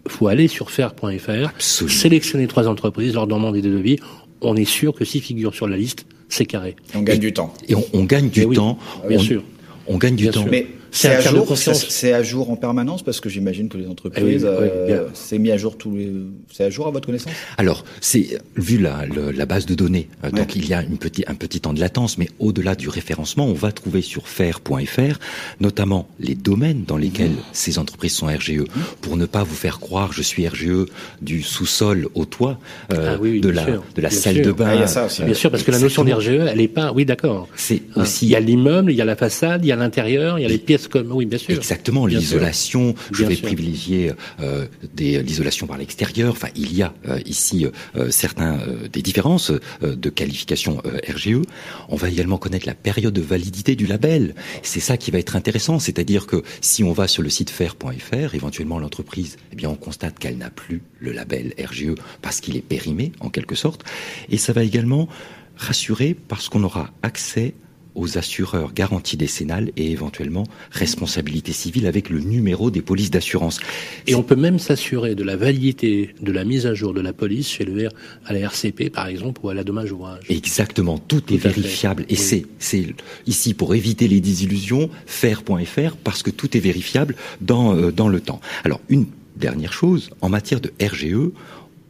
faut aller sur faire.fr, sélectionner trois entreprises, leur demander des devis. On est sûr que s'ils figurent sur la liste, c'est carré. on gagne du temps. Et on, on gagne du oui, temps. Bien on, sûr. On gagne du Bien temps. sûr. Mais C'est à jour. C'est à jour en permanence parce que j'imagine que les entreprises, eh euh, c'est mis à jour tous les. C'est à jour à votre connaissance? Alors, c'est vu la, la, base de données, euh, donc il y a une petit, un petit temps de latence, mais au-delà du référencement, on va trouver sur faire.fr notamment les domaines dans lesquels mmh. ces entreprises sont RGE, mmh. pour ne pas vous faire croire je suis RGE du sous-sol au toit euh, ah de, la, de la salle de bain. Ah, bien sûr, parce que la notion d'RGE, elle est pas. Oui, d'accord. C'est ah. aussi. Il y a l'immeuble, il y a la façade, il y a l'intérieur, il y a les pièces comme. Oui, bien sûr. Exactement, l'isolation. Je vais privilégier euh, l'isolation par l'extérieur. Enfin, il y a euh, ici euh, certains euh, des différences de qualification RGE. On va également connaître la période de validité du label. C'est ça qui va être intéressant, c'est-à-dire que si on va sur le site faire.fr, éventuellement l'entreprise, eh bien on constate qu'elle n'a plus le label RGE parce qu'il est périmé en quelque sorte, et ça va également rassurer parce qu'on aura accès aux assureurs garantie décennale et éventuellement responsabilité civile avec le numéro des polices d'assurance. Et on peut même s'assurer de la validité de la mise à jour de la police chez le à la RCP par exemple ou à la dommage ouvrage. Exactement, tout, est vérifiable et c'est c'est ici pour éviter les désillusions faire.fr parce que tout est vérifiable dans euh, dans le temps. Alors une dernière chose en matière de RGE,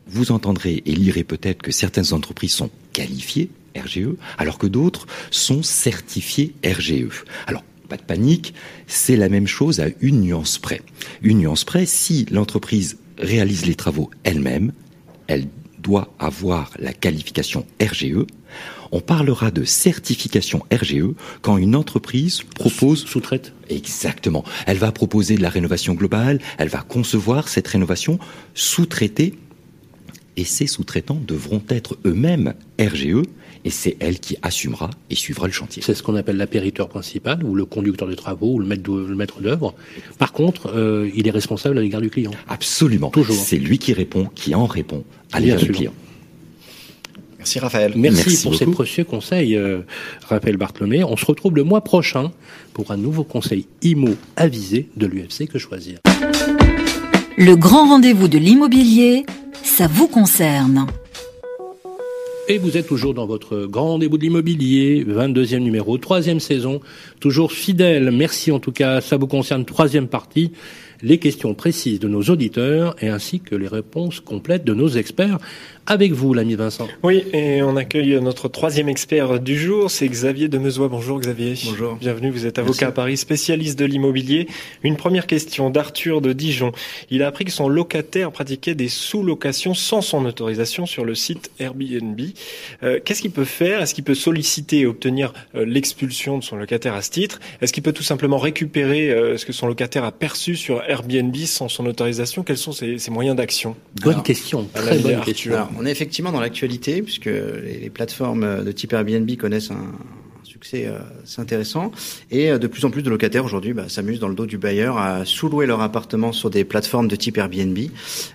vous entendrez et lirez peut-être que certaines entreprises sont qualifiées RGE, alors que d'autres sont certifiés RGE. Alors, pas de panique, c'est la même chose à une nuance près. Une nuance près, si l'entreprise réalise les travaux elle-même, elle doit avoir la qualification RGE. On parlera de certification RGE quand une entreprise propose... Sous-traite Exactement. Elle va proposer de la rénovation globale, elle va concevoir cette rénovation sous-traitée et ces sous-traitants devront être eux-mêmes RGE et c'est elle qui assumera et suivra le chantier. C'est ce qu'on appelle l'appériteur principal, ou le conducteur de travaux, ou le maître d'œuvre. Par contre, euh, il est responsable à l'égard du client. Absolument. Toujours. C'est lui qui répond, qui en répond à l'égard du client. Merci Raphaël. Merci, pour ces précieux conseils, euh, Raphaël Bartholomé. On se retrouve le mois prochain pour un nouveau conseil IMO avisé de l'UFC Que Choisir. Le grand rendez-vous de l'immobilier, ça vous concerne. Et vous êtes toujours dans votre grand rendez-vous de l'immobilier, 22e numéro, troisième saison, toujours fidèle. Merci en tout cas, ça vous concerne, troisième partie les questions précises de nos auditeurs et ainsi que les réponses complètes de nos experts. Avec vous, l'ami Vincent. Oui, et on accueille notre troisième expert du jour, c'est Xavier Demezois. Bonjour Xavier. Bonjour. Bienvenue, vous êtes avocat à Paris, spécialiste de l'immobilier. Une première question d'Arthur de Dijon. Il a appris que son locataire pratiquait des sous-locations sans son autorisation sur le site Airbnb. Euh, Qu'est-ce qu'il peut faire? Est-ce qu'il peut solliciter et obtenir euh, l'expulsion de son locataire à ce titre? Est-ce qu'il peut tout simplement récupérer euh, ce que son locataire a perçu sur Airbnb sans son autorisation Quels sont ses, moyens d'action? Bonne question, très bonne question. on est effectivement dans l'actualité, puisque les, plateformes de type Airbnb connaissent un, succès euh, c'est intéressant. Et euh, de plus en plus de locataires aujourd'hui bah, s'amusent dans le dos du bailleur à sous-louer leur appartement sur des plateformes de type Airbnb.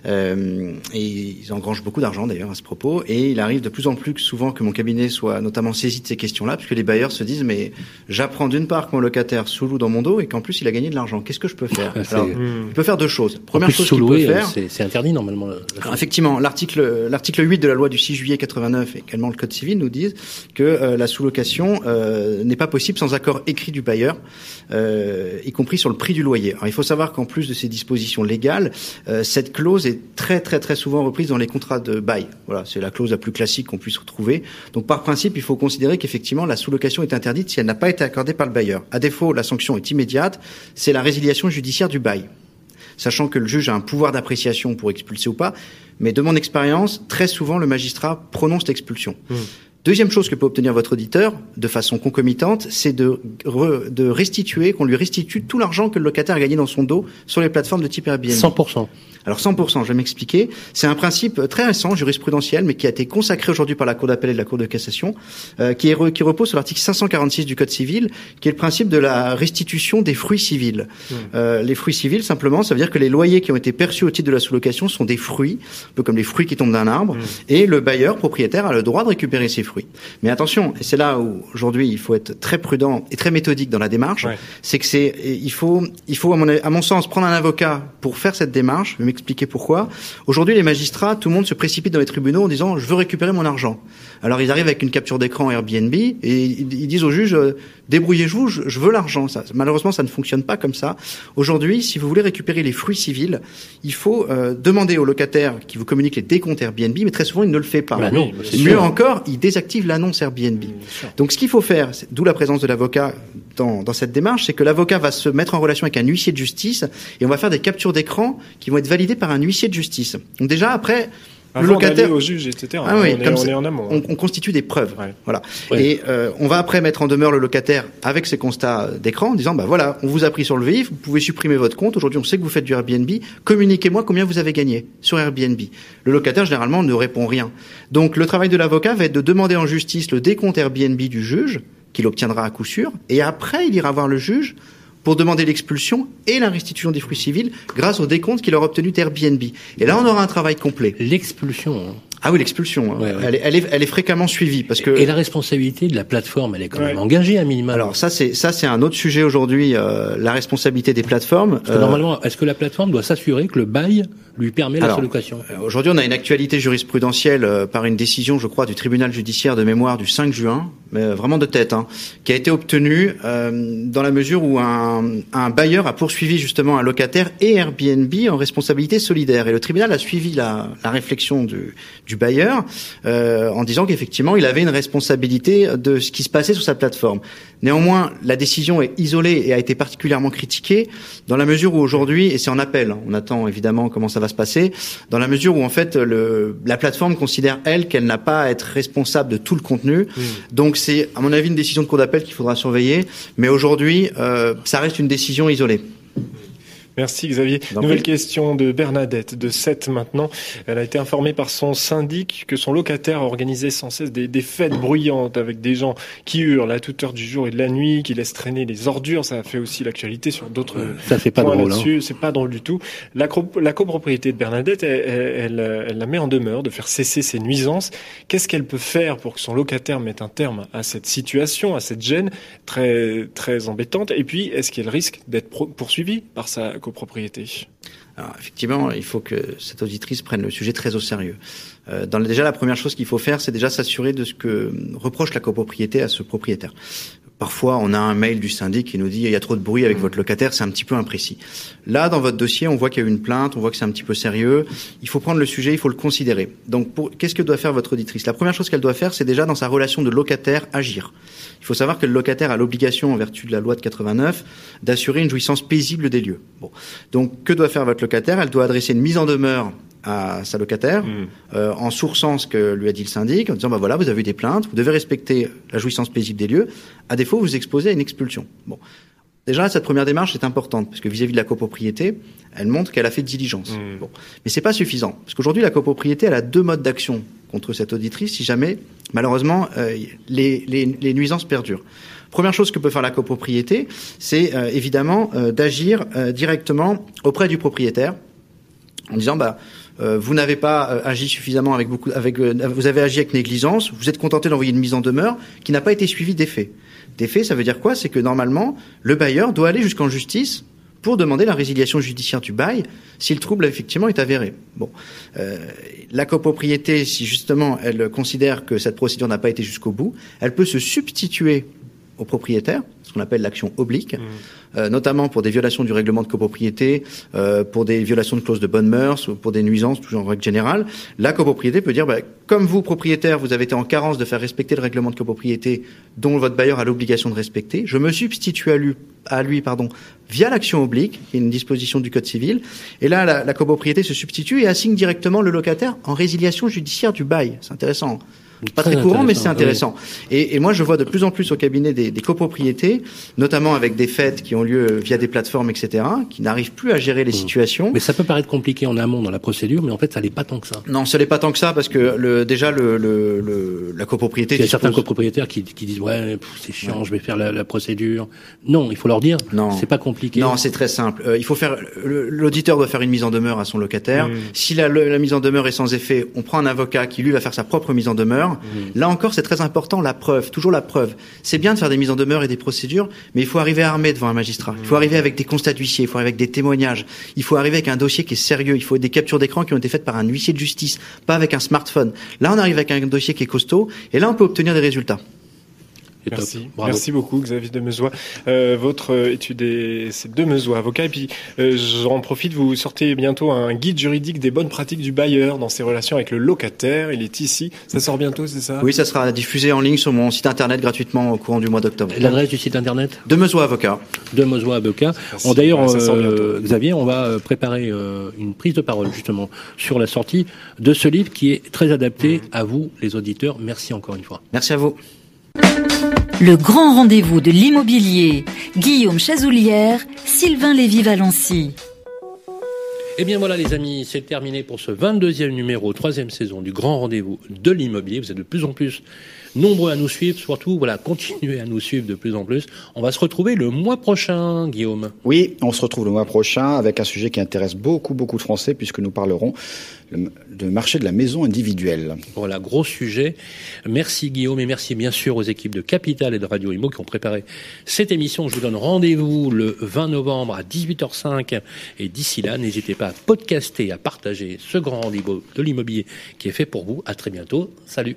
Euh, et ils engrangent beaucoup d'argent d'ailleurs à ce propos. Et il arrive de plus en plus souvent que mon cabinet soit notamment saisi de ces questions-là, puisque les bailleurs se disent mais j'apprends d'une part que mon locataire sous-loue dans mon dos et qu'en plus il a gagné de l'argent. Qu'est-ce que je peux faire Alors, Il peut faire deux choses. Première chose qu'il peut faire, c'est interdit normalement. effectivement, l'article l'article 8 de la loi du 6 juillet 89 et également le code civil nous disent que la sous-location euh, n'est pas possible sans accord écrit du bailleur, euh, y compris sur le prix du loyer. Alors, il faut savoir qu'en plus de ces dispositions légales, euh, cette clause est très très très souvent reprise dans les contrats de bail. Voilà, c'est la clause la plus classique qu'on puisse retrouver. Donc par principe, il faut considérer qu'effectivement la sous-location est interdite si elle n'a pas été accordée par le bailleur. À défaut, la sanction est immédiate, c'est la résiliation judiciaire du bail sachant que le juge a un pouvoir d'appréciation pour expulser ou pas. Mais de mon expérience, très souvent, le magistrat prononce l'expulsion. Mmh. Deuxième chose que peut obtenir votre auditeur, de façon concomitante, c'est de, de restituer, qu'on lui restitue tout l'argent que le locataire a gagné dans son dos sur les plateformes de type Airbnb. 100%. Alors 100%, je vais m'expliquer. C'est un principe très récent, jurisprudentiel, mais qui a été consacré aujourd'hui par la Cour d'appel et de la Cour de cassation, euh, qui, est qui repose sur l'article 546 du Code civil, qui est le principe de la restitution des fruits civils. Mmh. Euh, les fruits civils, simplement, ça veut dire que les loyers qui ont été perçus au titre de la sous-location sont des fruits, un peu comme les fruits qui tombent d'un arbre, mmh. et le bailleur propriétaire a le droit de récupérer ces fruits fruit. Mais attention, et c'est là où aujourd'hui il faut être très prudent et très méthodique dans la démarche, c'est que c'est il faut il faut à mon, à mon sens prendre un avocat pour faire cette démarche. Je vais m'expliquer pourquoi. Aujourd'hui, les magistrats, tout le monde se précipite dans les tribunaux en disant je veux récupérer mon argent. Alors ils arrivent avec une capture d'écran Airbnb et ils disent au juge euh, débrouillez-vous, je, veux l'argent. Ça, malheureusement, ça ne fonctionne pas comme ça. Aujourd'hui, si vous voulez récupérer les fruits civils, il faut euh, demander au locataire qui vous communique les décomptes Airbnb, mais très souvent il ne le fait pas. Bah non, Mieux encore, il désactive l'annonce Airbnb. Donc ce qu'il faut faire, d'où la présence de l'avocat dans, dans cette démarche, c'est que l'avocat va se mettre en relation avec un huissier de justice et on va faire des captures d'écran qui vont être validées par un huissier de justice. Donc déjà après le locataire au juge, etc. Ah oui, on, est, on est en amont. On, on, constitue des preuves, voilà. Et euh, on va après mettre en demeure le locataire avec ses constats d'écran, en disant bah voilà, on vous a pris sur le vif, vous pouvez supprimer votre compte. Aujourd'hui, on sait que vous faites du Airbnb. Communiquez-moi combien vous avez gagné sur Airbnb. Le locataire généralement ne répond rien. Donc le travail de l'avocat va être de demander en justice le décompte Airbnb du juge, qu'il obtiendra à coup sûr, et après il ira voir le juge pour demander l'expulsion et la restitution des fruits civils grâce au décompte qu'il aura obtenu d'Airbnb. Et là, on aura un travail complet. L'expulsion. Hein. Ah oui, l'expulsion. hein. Elle, est, elle, est, elle est fréquemment suivie parce que. Et la responsabilité de la plateforme, elle est quand même engagée à minimum. Alors ça, c'est ça, c'est un autre sujet aujourd'hui. Euh, la responsabilité des plateformes. Parce que normalement, est-ce que la plateforme doit s'assurer que le bail lui permet Alors, la sous-location euh, Aujourd'hui, on a une actualité jurisprudentielle euh, par une décision, je crois, du tribunal judiciaire de mémoire du 5 juin, mais euh, vraiment de tête, hein, qui a été obtenue euh, dans la mesure où un, un bailleur a poursuivi justement un locataire et Airbnb en responsabilité solidaire. Et le tribunal a suivi la, la réflexion du, du bailleur euh, en disant qu'effectivement, il avait une responsabilité de ce qui se passait sur sa plateforme. Néanmoins, la décision est isolée et a été particulièrement critiquée dans la mesure où aujourd'hui, et c'est en appel, hein, on attend évidemment comment ça va se passer, dans la mesure où en fait le, la plateforme considère elle qu'elle n'a pas à être responsable de tout le contenu. Donc c'est à mon avis une décision de cour d'appel qu'il faudra surveiller. Mais aujourd'hui, euh, ça reste une décision isolée. Merci Xavier. Nouvelle question de Bernadette, de 7 maintenant. Elle a été informée par son syndic que son locataire organisait sans cesse des, des fêtes bruyantes avec des gens qui hurlent à toute heure du jour et de la nuit, qui laissent traîner les ordures. Ça a fait aussi l'actualité sur d'autres Ça, c'est pas points drôle, hein. C'est pas drôle du tout. La, copropriété de Bernadette, elle, elle, elle- la met en demeure de faire cesser ces nuisances. Qu'est-ce qu'elle peut faire pour que son locataire mette un terme à cette situation, à cette gêne très, très embêtante? Et puis, est-ce qu'elle risque d'être poursuivie par sa Alors, effectivement, il faut que cette auditrice prenne le sujet très au sérieux. Euh, dans déjà, la première chose qu'il faut faire, c'est déjà s'assurer de ce que reproche la copropriété à ce propriétaire. Parfois, on a un mail du syndic qui nous dit il y a trop de bruit avec votre locataire, c'est un petit peu imprécis. Là, dans votre dossier, on voit qu'il y a eu une plainte, on voit que c'est un petit peu sérieux. Il faut prendre le sujet, il faut le considérer. Donc, qu'est-ce que doit faire votre auditrice? La première chose qu'elle doit faire, c'est déjà dans sa relation de locataire agir. Il faut savoir que le locataire a l'obligation, en vertu de la loi de 89, d'assurer une jouissance paisible des lieux. Bon. Donc, que doit faire votre locataire? Elle doit adresser une mise en demeure à sa locataire euh, en sourçant ce que lui a dit le syndic, en disant bah voilà, vous avez eu des plaintes, vous devez respecter la jouissance paisible des lieux. À défaut, vous exposez à une expulsion. Bon. Déjà, cette première démarche est importante parce que vis-à-vis de la copropriété, elle montre qu'elle a fait diligence. Bon. Mais c'est pas suffisant parce qu'aujourd'hui, la copropriété, elle a deux modes d'action contre cette auditrice si jamais, malheureusement, euh, les, les, les nuisances perdurent. Première chose que peut faire la copropriété, c'est euh, évidemment euh, d'agir euh, directement auprès du propriétaire en disant bah vous n'avez pas euh, agi suffisamment avec beaucoup avec euh, vous avez agi avec négligence, vous êtes contenté d'envoyer une mise en demeure qui n'a pas été suivie. Des faits, ça veut dire quoi? C'est que normalement, le bailleur doit aller jusqu'en justice pour demander la résiliation judiciaire du bail si le trouble effectivement est avéré. Bon, euh, la copropriété, si justement elle considère que cette procédure n'a pas été jusqu'au bout, elle peut se substituer au propriétaire, ce qu'on appelle l'action oblique, euh, notamment pour des violations du règlement de copropriété, euh, pour des violations de clauses de bonne mœurs, ou pour des nuisances, toujours en règle générale. La copropriété peut dire, bah, comme vous, propriétaire, vous avez été en carence de faire respecter le règlement de copropriété dont votre bailleur a l'obligation de respecter, je me substitue à lui, à lui pardon, via l'action oblique, qui est une disposition du Code civil. Et là, la, la copropriété se substitue et assigne directement le locataire en résiliation judiciaire du bail. C'est intéressant. Pas très, Très courant, mais c'est intéressant. Et, et moi, je vois de plus en plus au cabinet des, des copropriétés, notamment avec des fêtes qui ont lieu via des plateformes, etc., qui n'arrivent plus à gérer les situations. Mais ça peut paraître compliqué en amont dans la procédure, mais en fait, ça n'est pas tant que ça. Non, ce n'est pas tant que ça, parce que le, déjà, le, le, le- la copropriété... Il y a certains copropriétaires qui, qui disent ouais pff, c'est chiant, je vais faire la, la procédure. Non, il faut leur dire. Non. C'est pas compliqué. Non, c'est très simple. Euh, il faut faire l'auditeur doit faire une mise en demeure à son locataire. Si la, la mise en demeure est sans effet, on prend un avocat qui lui va faire sa propre mise en demeure. Mmh. Là encore, c'est très important, la preuve, toujours la preuve. C'est bien de faire des mises en demeure et des procédures, mais il faut arriver armé devant un magistrat. Il faut arriver avec des constats d'huissier, il faut arriver avec des témoignages, il faut arriver avec un dossier qui est sérieux, il faut des captures d'écran qui ont été faites par un huissier de justice, pas avec un smartphone. Là, on arrive avec un dossier qui est costaud, et là, on peut obtenir des résultats. Merci, merci beaucoup Xavier Demezois. Euh, votre euh, étude est c'est Demezois, avocat. Et puis euh, j'en profite, vous sortez bientôt un guide juridique des bonnes pratiques du bailleur dans ses relations avec le locataire. Il est ici. Ça sort bientôt, c'est ça? Oui, ça sera diffusé en ligne sur mon site internet gratuitement au courant du mois d'octobre. L'adresse du site internet? Demezois avocat. Demezois avocat. D'ailleurs, euh, Xavier, on va préparer une prise de parole justement sur la sortie de ce livre qui est très adapté à vous, les auditeurs. Merci encore une fois. Merci à vous. Le grand rendez-vous de l'immobilier. Guillaume Chazoulière, Sylvain Lévy-Valency. Eh bien voilà les amis, c'est terminé pour ce 22e numéro, troisième saison du grand rendez-vous de l'immobilier. Vous êtes de plus en plus nombreux à nous suivre, surtout voilà, continuez à nous suivre de plus en plus. On va se retrouver le mois prochain, Guillaume. Oui, on se retrouve le mois prochain avec un sujet qui intéresse beaucoup beaucoup de Français puisque nous parlerons du marché de la maison individuelle. Voilà, gros sujet. Merci Guillaume et merci bien sûr aux équipes de Capital et de Radio Imo qui ont préparé cette émission. Je vous donne rendez-vous le 20 novembre à 18h05 et d'ici là, n'hésitez pas à podcaster, à partager ce grand rendez-vous de l'immobilier qui est fait pour vous. À très bientôt. Salut.